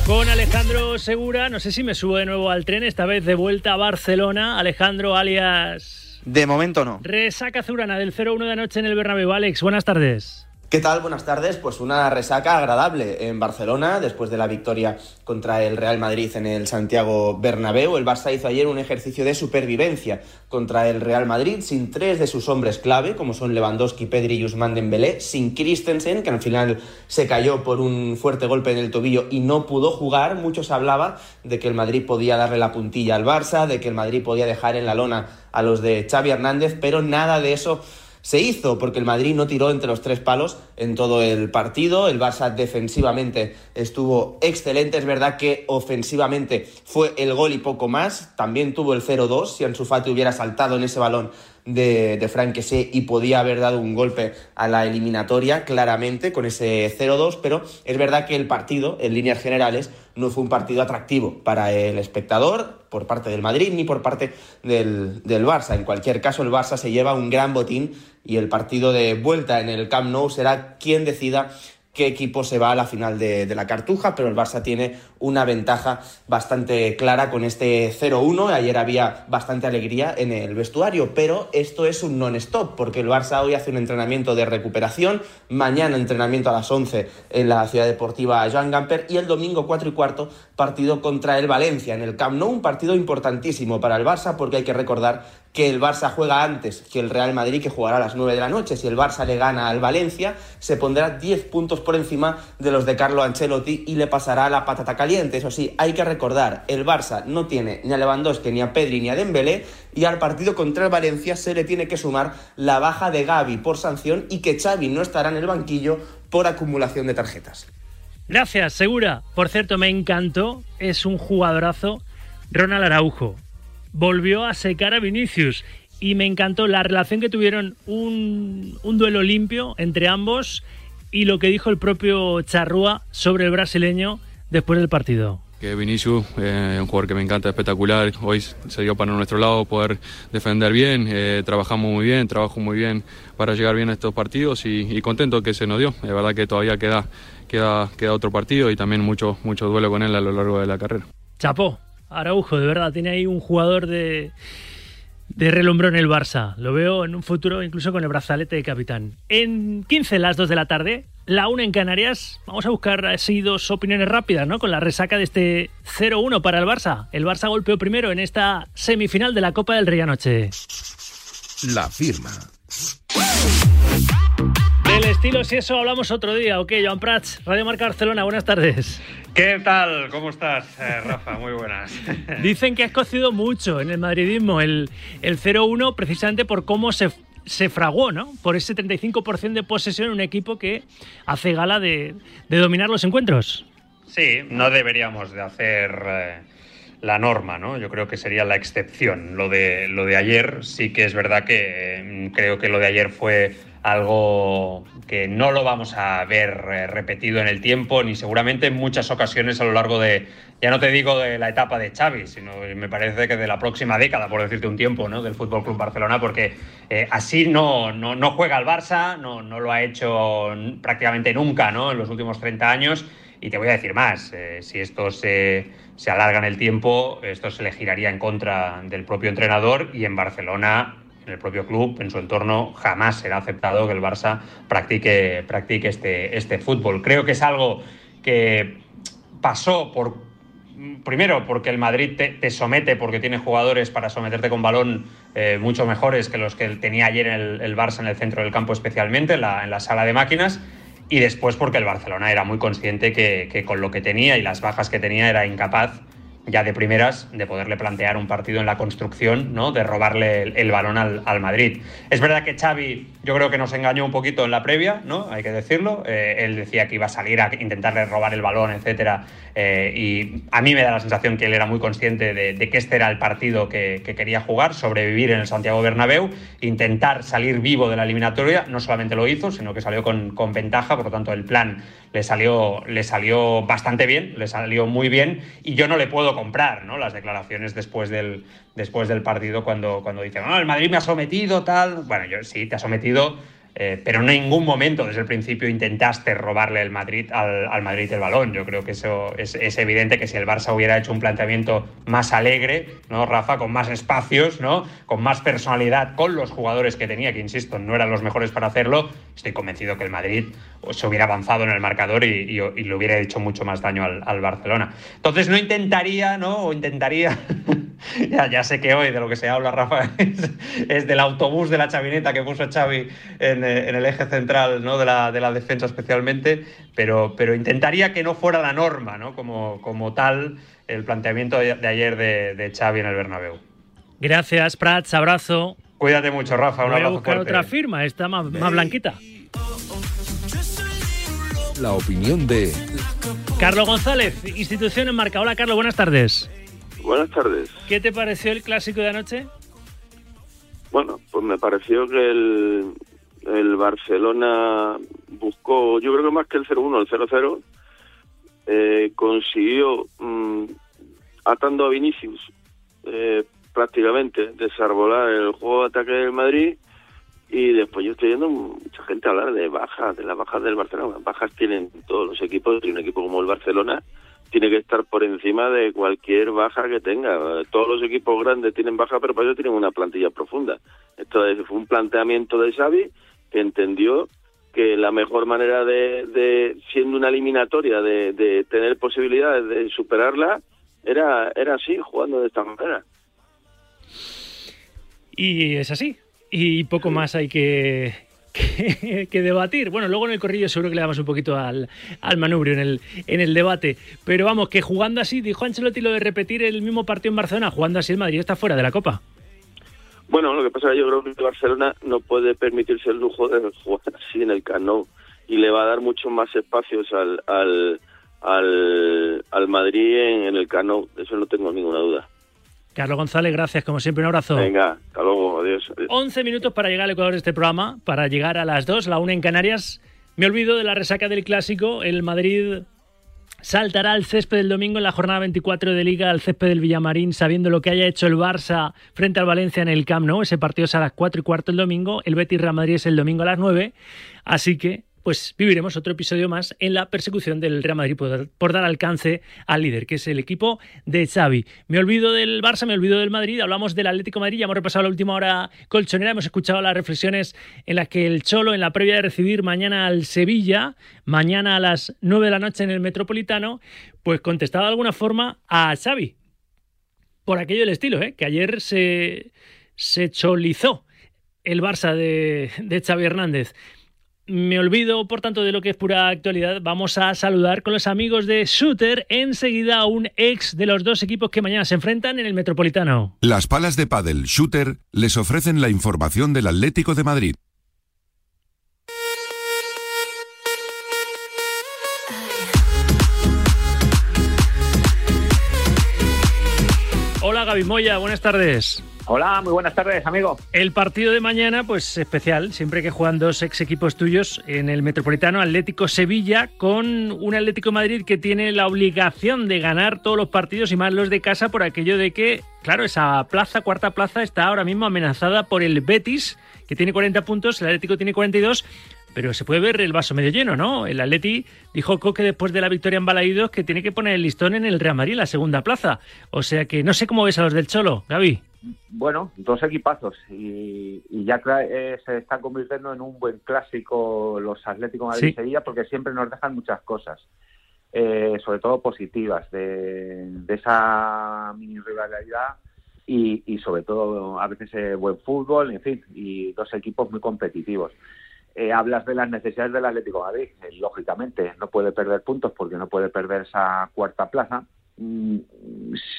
Con Alejandro Segura, no sé si me subo de nuevo al tren, esta vez de vuelta a Barcelona. Alejandro, alias De momento no. Resaca Azurana del 0-1 de anoche en el Bernabéu. Alex, buenas tardes. ¿Qué tal? Buenas tardes. Pues una resaca agradable en Barcelona después de la victoria contra el Real Madrid en el Santiago Bernabéu. El Barça hizo ayer un ejercicio de supervivencia contra el Real Madrid sin tres de sus hombres clave, como son Lewandowski, Pedri y Usman Dembélé, sin Christensen, que al final se cayó por un fuerte golpe en el tobillo y no pudo jugar. Muchos hablaba de que el Madrid podía darle la puntilla al Barça, de que el Madrid podía dejar en la lona a los de Xavi Hernández, pero nada de eso se hizo porque el Madrid no tiró entre los tres palos en todo el partido. El Barça defensivamente estuvo excelente. Es verdad que ofensivamente fue el gol y poco más. También tuvo el 0-2. Si Ansu Fati hubiera saltado en ese balón de, de Frank Kessie y podía haber dado un golpe a la eliminatoria, claramente, con ese 0-2. Pero es verdad que el partido, en líneas generales, no fue un partido atractivo para el espectador por parte del Madrid ni por parte del, del Barça. En cualquier caso, el Barça se lleva un gran botín y el partido de vuelta en el Camp Nou será quien decida qué equipo se va a la final de, de, la Cartuja, pero el Barça tiene una ventaja bastante clara con este 0-1. Ayer había bastante alegría en el vestuario, pero esto es un non-stop, porque el Barça hoy hace un entrenamiento de recuperación, mañana entrenamiento a las 11 en la ciudad deportiva Joan Gamper y el domingo 4 y cuarto partido contra el Valencia en el Camp Nou, un partido importantísimo para el Barça porque hay que recordar que el Barça juega antes que el Real Madrid, que jugará a las 9 de la noche. Si el Barça le gana al Valencia, se pondrá 10 puntos por encima de los de Carlo Ancelotti y le pasará la patata caliente eso sí, hay que recordar, el Barça no tiene ni a Lewandowski, ni a Pedri, ni a Dembélé, y al partido contra el Valencia se le tiene que sumar la baja de Gaby por sanción y que Xavi no estará en el banquillo por acumulación de tarjetas. Gracias, Segura. Por cierto, me encantó. Es un jugadorazo. Ronald Araujo. Volvió a secar a Vinicius. Y me encantó la relación que tuvieron. Un, un duelo limpio entre ambos. Y lo que dijo el propio Charrúa sobre el brasileño después del partido. Que Vinicius eh, un jugador que me encanta, espectacular. Hoy se dio para nuestro lado poder defender bien. eh, trabajamos muy bien, trabajo muy bien para llegar bien a estos partidos y, y contento que se nos dio. Es verdad que todavía queda, queda, queda otro partido y también mucho, mucho duelo con él a lo largo de la carrera. Chapó, Araujo, de verdad, tiene ahí un jugador de, de relumbrón el Barça. Lo veo en un futuro incluso con el brazalete de capitán. En 15, las 2 de la tarde, la 1 en Canarias. Vamos a buscar así dos opiniones rápidas, ¿no? Con la resaca de este 0-1 para el Barça. El Barça golpeó primero en esta semifinal de la Copa del Rey anoche. La firma. Del estilo, si eso hablamos otro día. Ok, Joan Prats, Radio Marca Barcelona, buenas tardes. ¿Qué tal? ¿Cómo estás, eh, Rafa? Muy buenas. Dicen que has cocido mucho en el madridismo el, el 0-1 precisamente por cómo se, se fraguó, ¿no? Por ese 35% de posesión en un equipo que hace gala de, de dominar los encuentros. Sí, no deberíamos de hacer eh, la norma, ¿no? Yo creo que sería la excepción. Lo de, lo de ayer sí que es verdad que eh, creo que lo de ayer fue algo que no lo vamos a ver eh, repetido en el tiempo ni seguramente en muchas ocasiones a lo largo de, ya no te digo de la etapa de Xavi, sino me parece que de la próxima década, por decirte un tiempo, ¿no? del Fútbol Club Barcelona, porque eh, así no, no, no juega el Barça, no, no lo ha hecho prácticamente nunca ¿no? en los últimos 30 años. Y te voy a decir más, eh, si esto se, se alarga en el tiempo, esto se le giraría en contra del propio entrenador y en Barcelona en el propio club, en su entorno, jamás será aceptado que el Barça practique, practique este, este fútbol. Creo que es algo que pasó por. Primero, porque el Madrid te, te somete, porque tiene jugadores para someterte con balón eh, mucho mejores que los que tenía ayer el, el, Barça en el centro del campo, especialmente en la, en la sala de máquinas. Y después, porque el Barcelona era muy consciente que, que con lo que tenía y las bajas que tenía era incapaz ya de primeras de poderle plantear un partido en la construcción, ¿no? de robarle el, balón al, al, Madrid. Es verdad que Xavi yo creo que nos engañó un poquito en la previa, ¿no? hay que decirlo. Eh, él decía que iba a salir a intentarle robar el balón, etcétera, eh, y a mí me da la sensación que él era muy consciente de, de que este era el partido que, que, quería jugar, sobrevivir en el Santiago Bernabéu, intentar salir vivo de la eliminatoria. No solamente lo hizo, sino que salió con, con ventaja, por lo tanto el plan le salió, le salió bastante bien, le salió muy bien, y yo no le puedo comprar ¿no? las declaraciones después del, después del partido cuando, cuando dice, no, el Madrid me ha sometido, tal. Bueno, yo sí, te ha sometido, eh, pero en ningún momento desde el principio intentaste robarle el Madrid, al, al Madrid el balón. Yo creo que eso es, es, evidente que si el Barça hubiera hecho un planteamiento más alegre, ¿no, Rafa? Con más espacios, ¿no? Con más personalidad, con los jugadores que tenía, que insisto, no eran los mejores para hacerlo, estoy convencido que el Madrid se hubiera avanzado en el marcador y, y, le hubiera hecho mucho más daño al, al, Barcelona. Entonces no intentaría, ¿no? O intentaría. ya, ya, sé que hoy de lo que se habla, Rafa, es, es, del autobús de la chavineta que puso Xavi en, en el eje central ¿no? de, la, de la defensa especialmente, pero, pero intentaría que no fuera la norma, ¿no? Como, como tal, el planteamiento de, de ayer de, de, Xavi en el Bernabéu. Gracias, Prats, abrazo. Cuídate mucho, Rafa. Un Voy abrazo a buscar fuerte. otra firma, está más, más blanquita. La opinión de Carlos González, institución en marca. Hola, Carlos, buenas tardes. Buenas tardes. ¿Qué te pareció el clásico de anoche? Bueno, pues me pareció que el, el Barcelona buscó, yo creo que más que el 0-1, el 0-0, eh, consiguió, mmm, atando a Vinicius, eh, prácticamente desarbolar el juego de ataque del Madrid y después yo estoy viendo mucha gente hablar de bajas, de las bajas del Barcelona. Bajas tienen todos los equipos, y un equipo como el Barcelona tiene que estar por encima de cualquier baja que tenga. Todos los equipos grandes tienen baja, pero para ello tienen una plantilla profunda. Esto fue un planteamiento de Xavi que entendió que la mejor manera de, de siendo una eliminatoria, de, de, tener posibilidades de superarla, era, era así, jugando de esta manera. Y es así. Y poco más hay que, que, que debatir. Bueno, luego en el corrillo seguro que le damos un poquito al, al manubrio en el, en el debate. Pero vamos, que jugando así, dijo Ancelotti lo de repetir el mismo partido en Barcelona, jugando así el Madrid está fuera de la Copa. Bueno, lo que pasa es que yo creo que el Barcelona no puede permitirse el lujo de jugar así en el Cano y le va a dar muchos más espacios al, al, al, al Madrid en, en el Cano, eso no tengo ninguna duda. Carlos González, gracias, como siempre, un abrazo. Venga, hasta luego, adiós. adiós. 11 minutos para llegar al Ecuador de este programa, para llegar a las 2, la 1 en Canarias. Me olvido de la resaca del clásico. El Madrid saltará al césped del domingo en la jornada 24 de Liga, al césped del Villamarín, sabiendo lo que haya hecho el Barça frente al Valencia en el Camp Nou. Ese partido es a las 4 y cuarto el domingo. El Betis Real Madrid es el domingo a las 9. Así que pues viviremos otro episodio más en la persecución del Real Madrid por, dar alcance al líder, que es el equipo de Xavi. Me olvido del Barça, me olvido del Madrid, hablamos del Atlético de Madrid, hemos repasado la última hora colchonera, hemos escuchado las reflexiones en las que el Cholo, en la previa de recibir mañana al Sevilla, mañana a las 9 de la noche en el Metropolitano, pues contestaba de alguna forma a Xavi. Por aquello del estilo, ¿eh? que ayer se, se cholizó el Barça de, de Xavi Hernández me olvido, por tanto, de lo que es pura actualidad. Vamos a saludar con los amigos de Shooter enseguida a un ex de los dos equipos que mañana se enfrentan en el Metropolitano. Las palas de pádel Shooter les ofrecen la información del Atlético de Madrid. Hola Gaby Moya, buenas tardes. Hola, muy buenas tardes, amigo. El partido de mañana, pues especial, siempre que juegan dos ex equipos tuyos en el Metropolitano Atlético Sevilla, con un Atlético Madrid que tiene la obligación de ganar todos los partidos y más los de casa por aquello de que, claro, esa plaza, cuarta plaza, está ahora mismo amenazada por el Betis, que tiene 40 puntos, el Atlético tiene 42, pero se puede ver el vaso medio lleno, ¿no? El Atleti dijo Coque después de la victoria en Balaídos que tiene que poner el listón en el Real Madrid, la segunda plaza. O sea que no sé cómo ves a los del Cholo, Gaby. Bueno, dos equipazos y, y ya eh, se está convirtiendo en un buen clásico los Atlético Madrid Sí. Sevilla porque siempre nos dejan muchas cosas, eh, sobre todo positivas, de, de esa mini rivalidad y, y sobre todo a veces eh, buen fútbol, en fin, y dos equipos muy competitivos. Eh, hablas de las necesidades del Atlético Madrid, lógicamente no puede perder puntos porque no puede perder esa cuarta plaza. Mm,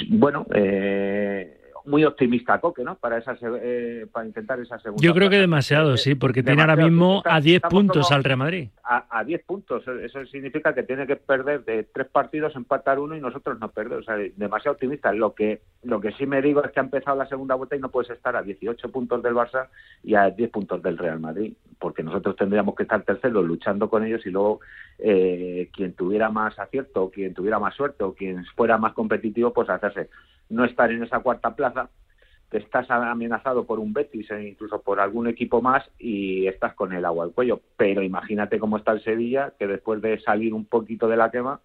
bueno, eh, muy optimista Coque, ¿no? Para esa se- eh, para intentar esa segunda. Yo creo que demasiado, sí, porque tiene ahora mismo a 10 estamos puntos al Real Madrid. A, a 10 puntos. Eso significa que tiene que perder de tres partidos, empatar uno y nosotros no perder. O sea, demasiado optimista. Lo que lo que sí me digo es que ha empezado la segunda vuelta y no puedes estar a 18 puntos del Barça y a 10 puntos del Real Madrid, porque nosotros tendríamos que estar terceros luchando con ellos y luego eh, quien tuviera más acierto, quien tuviera más suerte o quien fuera más competitivo, pues hacerse. No estar en esa cuarta plaza que estás amenazado por un Betis e incluso por algún equipo más y estás con el agua al cuello. Pero imagínate cómo está el Sevilla, que después de salir un poquito de la quema,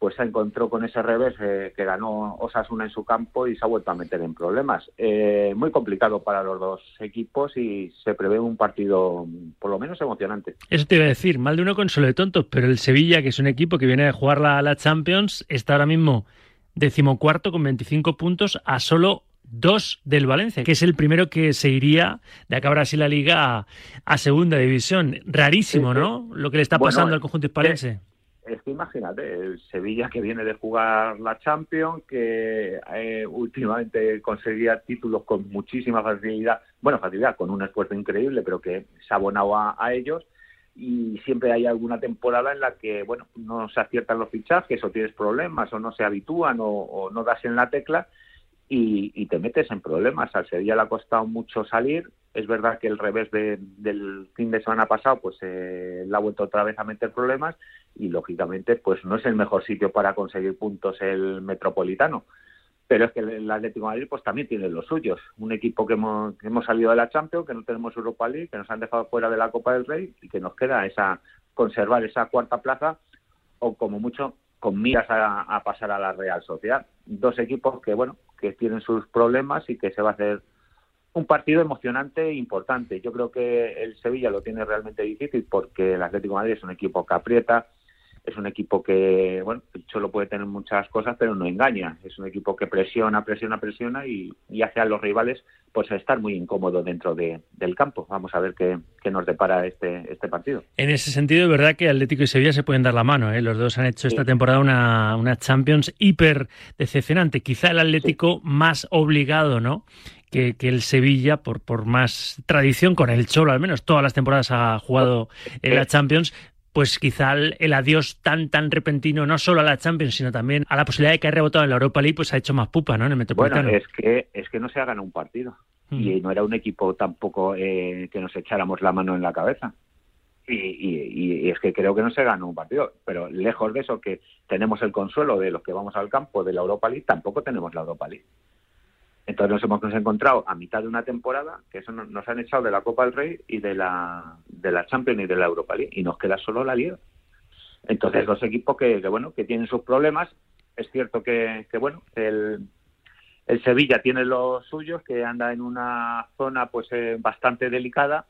pues se encontró con ese revés eh, que ganó Osasuna en su campo y se ha vuelto a meter en problemas. Eh, muy complicado para los dos equipos y se prevé un partido por lo menos emocionante. Eso te iba a decir, mal de uno consuelo de tontos, pero el Sevilla, que es un equipo que viene a jugar la, la Champions, está ahora mismo decimocuarto con 25 puntos a solo dos del Valencia, que es el primero que se iría de acabar así la liga a, a segunda división. Rarísimo, Sí, sí. ¿no? Lo que le está Bueno, pasando al conjunto hispalense. Es que imagínate, el Sevilla que viene de jugar la Champions, que eh, últimamente conseguía títulos con muchísima facilidad, bueno, facilidad, con un esfuerzo increíble, pero que se ha abonado a, a ellos. Y siempre hay alguna temporada en la que, bueno, no se aciertan los fichajes o tienes problemas o no se habitúan o, no das en la tecla y, te metes en problemas. Al Sevilla le ha costado mucho salir. Es verdad que el revés de- del fin de semana pasado, pues eh, le ha vuelto otra vez a meter problemas y lógicamente, pues no es el mejor sitio para conseguir puntos el Metropolitano. Pero es que el Atlético Madrid pues también tiene los suyos. Un equipo que hemos, que hemos salido de la Champions, que no tenemos Europa League, que nos han dejado fuera de la Copa del Rey y que nos queda esa conservar esa cuarta plaza o como mucho con miras a, pasar a la Real Sociedad. Dos equipos que bueno que tienen sus problemas y que se va a hacer un partido emocionante e importante. Yo creo que el Sevilla lo tiene realmente difícil porque el Atlético Madrid es un equipo que aprieta, es un equipo que, bueno, el Cholo puede tener muchas cosas, pero no engaña. Es un equipo que presiona, presiona, presiona y, y hace a los rivales pues estar muy incómodo dentro de- del campo. Vamos a ver qué, qué nos depara este, este partido. En ese sentido, es verdad que Atlético y Sevilla se pueden dar la mano. ¿eh? Los dos han hecho esta temporada una, una Champions hiper decepcionante. Quizá el Atlético más obligado, ¿no? Que, que el Sevilla, por, por más tradición, con el Cholo al menos, todas las temporadas ha jugado en la Champions. Pues quizá el, el adiós tan tan repentino, no solo a la Champions, sino también a la posibilidad de que haya rebotado en la Europa League, pues ha hecho más pupa, ¿no? En el Bueno, Metropolitano. es que, es que no se ha ganado un partido. Y no era un equipo tampoco eh, que nos echáramos la mano en la cabeza. Y, y- y es que creo que no se ganó un partido. Pero lejos de eso, que tenemos el consuelo de los que vamos al campo de la Europa League, tampoco tenemos la Europa League. Entonces nos hemos encontrado a mitad de una temporada que eso nos han echado de la Copa del Rey y de la, de la Champions y de la Europa League y nos queda solo la Liga. Entonces los equipos que, que, bueno que tienen sus problemas es cierto que, que, bueno el, el Sevilla tiene los suyos que anda en una zona pues eh, bastante delicada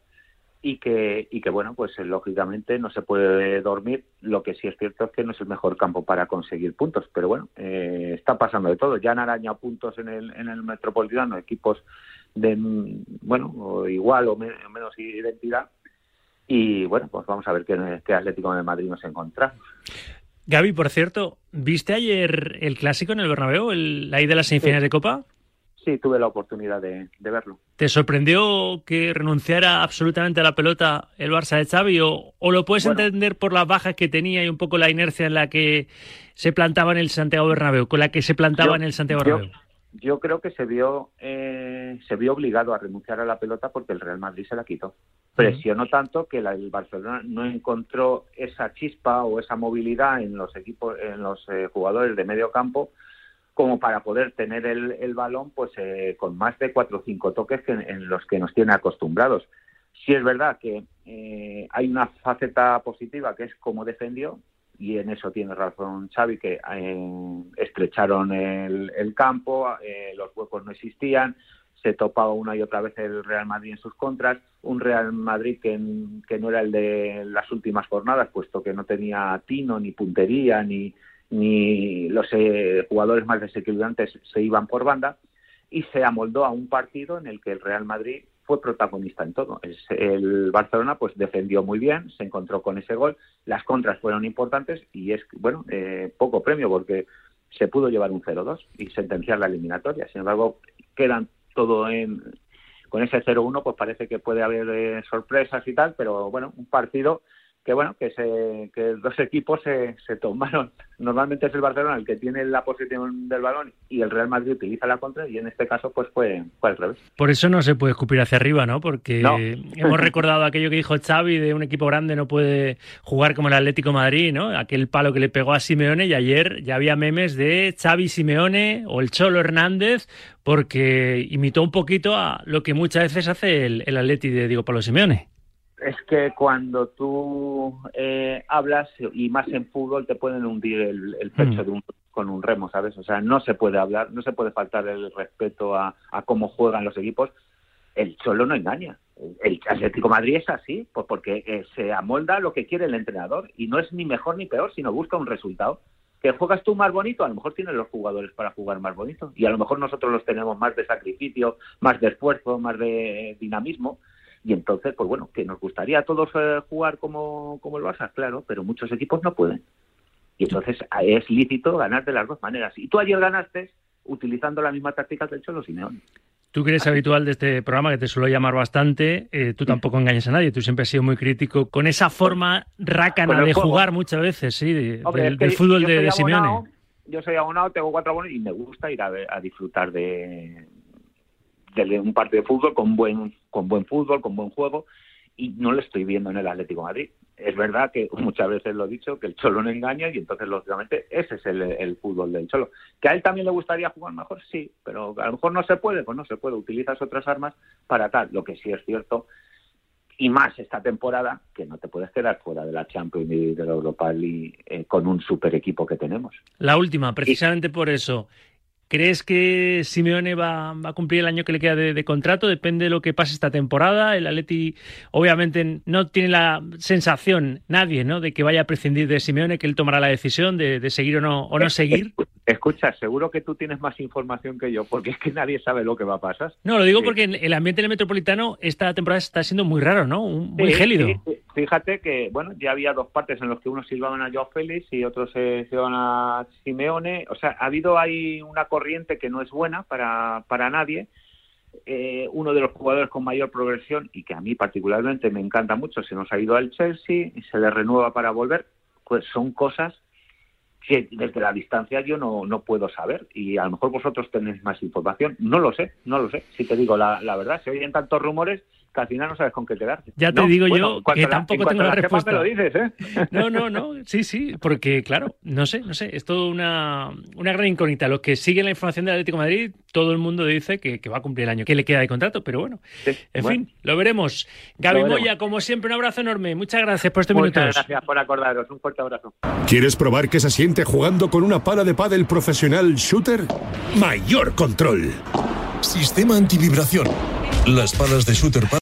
y que y que bueno pues eh, lógicamente no se puede dormir. Lo que sí es cierto es que no es el mejor campo para conseguir puntos pero bueno eh, está pasando de todo. Ya han arañado puntos en el en el metropolitano equipos de mm, bueno o igual o, me- o menos identidad. Y bueno pues vamos a ver qué, qué Atlético de Madrid nos encontramos. Gaby, por cierto, ¿viste ayer el clásico en el Bernabéu, el, la ida de las semifinales de Copa? Sí tuve la oportunidad de, de verlo ¿Te sorprendió que renunciara absolutamente a la pelota el Barça de Xavi o, o lo puedes entender por las bajas que tenía y un poco la inercia en la que se plantaba en el Santiago Bernabéu, con la que se plantaba Yo- en el Santiago Bernabéu? yo creo que se vio eh, se vio obligado a renunciar a la pelota porque el Real Madrid se la quitó. Presionó tanto que la- el Barcelona no encontró esa chispa o esa movilidad en los equipos, en los eh, jugadores de medio campo como para poder tener el, el balón pues eh, con más de cuatro o cinco toques que en, los que nos tiene acostumbrados. Sí es verdad que eh, hay una faceta positiva que es cómo defendió y en eso tiene razón Xavi que eh, estrecharon el, el campo, eh, los huecos no existían, se topaba una y otra vez el Real Madrid en sus contras, un Real Madrid que, que no era el de las últimas jornadas, puesto que no tenía tino ni puntería ni ni los eh, jugadores más desequilibrantes se iban por banda y se amoldó a un partido en el que el Real Madrid fue protagonista en todo. El Barcelona pues defendió muy bien, se encontró con ese gol, las contras fueron importantes y es bueno eh, poco premio porque se pudo llevar un 0-2 y sentenciar la eliminatoria. Sin embargo, quedan todo en con ese 0-1 pues parece que puede haber eh, sorpresas y tal, pero bueno, un partido que bueno, que se que dos equipos se, se tomaron. Normalmente es el Barcelona el que tiene la posición del balón y el Real Madrid utiliza la contra y en este caso pues fue, fue al revés. Por eso no se puede escupir hacia arriba, ¿no? Porque No. hemos recordado aquello que dijo Xavi de un equipo grande no puede jugar como el Atlético de Madrid, ¿no? Aquel palo que le pegó a Simeone y ayer ya había memes de Xavi Simeone o el Cholo Hernández porque imitó un poquito a lo que muchas veces hace el, el Atleti de Diego Pablo Simeone. Es que cuando tú eh, hablas y más en fútbol te pueden hundir el, el pecho Mm. de un, con un remo, ¿sabes? O sea, no se puede hablar, no se puede faltar el respeto a, a cómo juegan los equipos. El Cholo no engaña. El Atlético de Madrid es así, pues porque eh, se amolda lo que quiere el entrenador y no es ni mejor ni peor, sino busca un resultado. Que juegas tú más bonito, a lo mejor tienen los jugadores para jugar más bonito y a lo mejor nosotros los tenemos más de sacrificio, más de esfuerzo, más de dinamismo y entonces, pues bueno, que nos gustaría a todos eh, jugar como, como el Barça, claro, pero muchos equipos no pueden. Y entonces eh, es lícito ganar de las dos maneras. Y tú ayer ganaste utilizando la misma táctica que el Cholo Simeone. Tú que eres habitual de este programa, que te suelo llamar bastante, eh, tú tampoco engañas a nadie, tú siempre has sido muy crítico con esa forma rácana de juego. jugar muchas veces, sí, de- Hombre, del, es que del fútbol de, Simeone. Yo soy abonado, tengo cuatro abonos y me gusta ir a, ver- a disfrutar de, de un partido de fútbol con buen, con buen fútbol, con buen juego, y no lo estoy viendo en el Atlético de Madrid. Es verdad que muchas veces lo he dicho, que el Cholo no engaña y entonces, lógicamente, ese es el, el fútbol del Cholo. ¿Que a él también le gustaría jugar mejor? Sí, pero a lo mejor no se puede, pues no se puede. Utilizas otras armas para tal. Lo que sí es cierto, y más esta temporada, que no te puedes quedar fuera de la Champions y de la Europa League eh, con un super equipo que tenemos. La última, precisamente por eso. ¿Crees que Simeone va, va a cumplir el año que le queda de, de contrato? Depende de lo que pase esta temporada. El Atleti obviamente no tiene la sensación, nadie, ¿no? de que vaya a prescindir de Simeone, que él tomará la decisión de, de seguir o no, o no seguir. Escucha, seguro que tú tienes más información que yo, porque es que nadie sabe lo que va a pasar. No, lo digo Sí. porque en el ambiente del Metropolitano esta temporada está siendo muy raro, ¿no? Muy Sí, gélido. sí. Fíjate que, bueno, ya había dos partes en los que unos silbaban a Joao Félix y otros se silbaban a Simeone. O sea, ha habido ahí una corriente que no es buena para, para nadie. Eh, uno de los jugadores con mayor progresión y que a mí particularmente me encanta mucho, se nos ha ido al Chelsea y se le renueva para volver, pues son cosas que desde la distancia yo no, no puedo saber y a lo mejor vosotros tenéis más información. No lo sé, no lo sé. Si te digo la, la verdad, se oyen tantos rumores que al final no sabes con qué quedarte. Ya te No, digo bueno, yo que la- tampoco tengo la respuesta. me lo dices, ¿eh? No, no, no, sí, sí, porque claro, no sé, no sé, es todo una, una gran incógnita. Los que siguen la información del Atlético de Madrid, todo el mundo dice que, que va a cumplir el año, que le queda de contrato, pero bueno, en bueno. fin, lo veremos. Gaby Lo veremos. Moya, como siempre, un abrazo enorme. Muchas gracias por estos Muchas minutos. gracias por acordaros. Un fuerte abrazo. ¿Quieres probar qué se siente jugando con una pala de pádel profesional shooter? Mayor control. Sistema antivibración. Las palas de Shooter Pad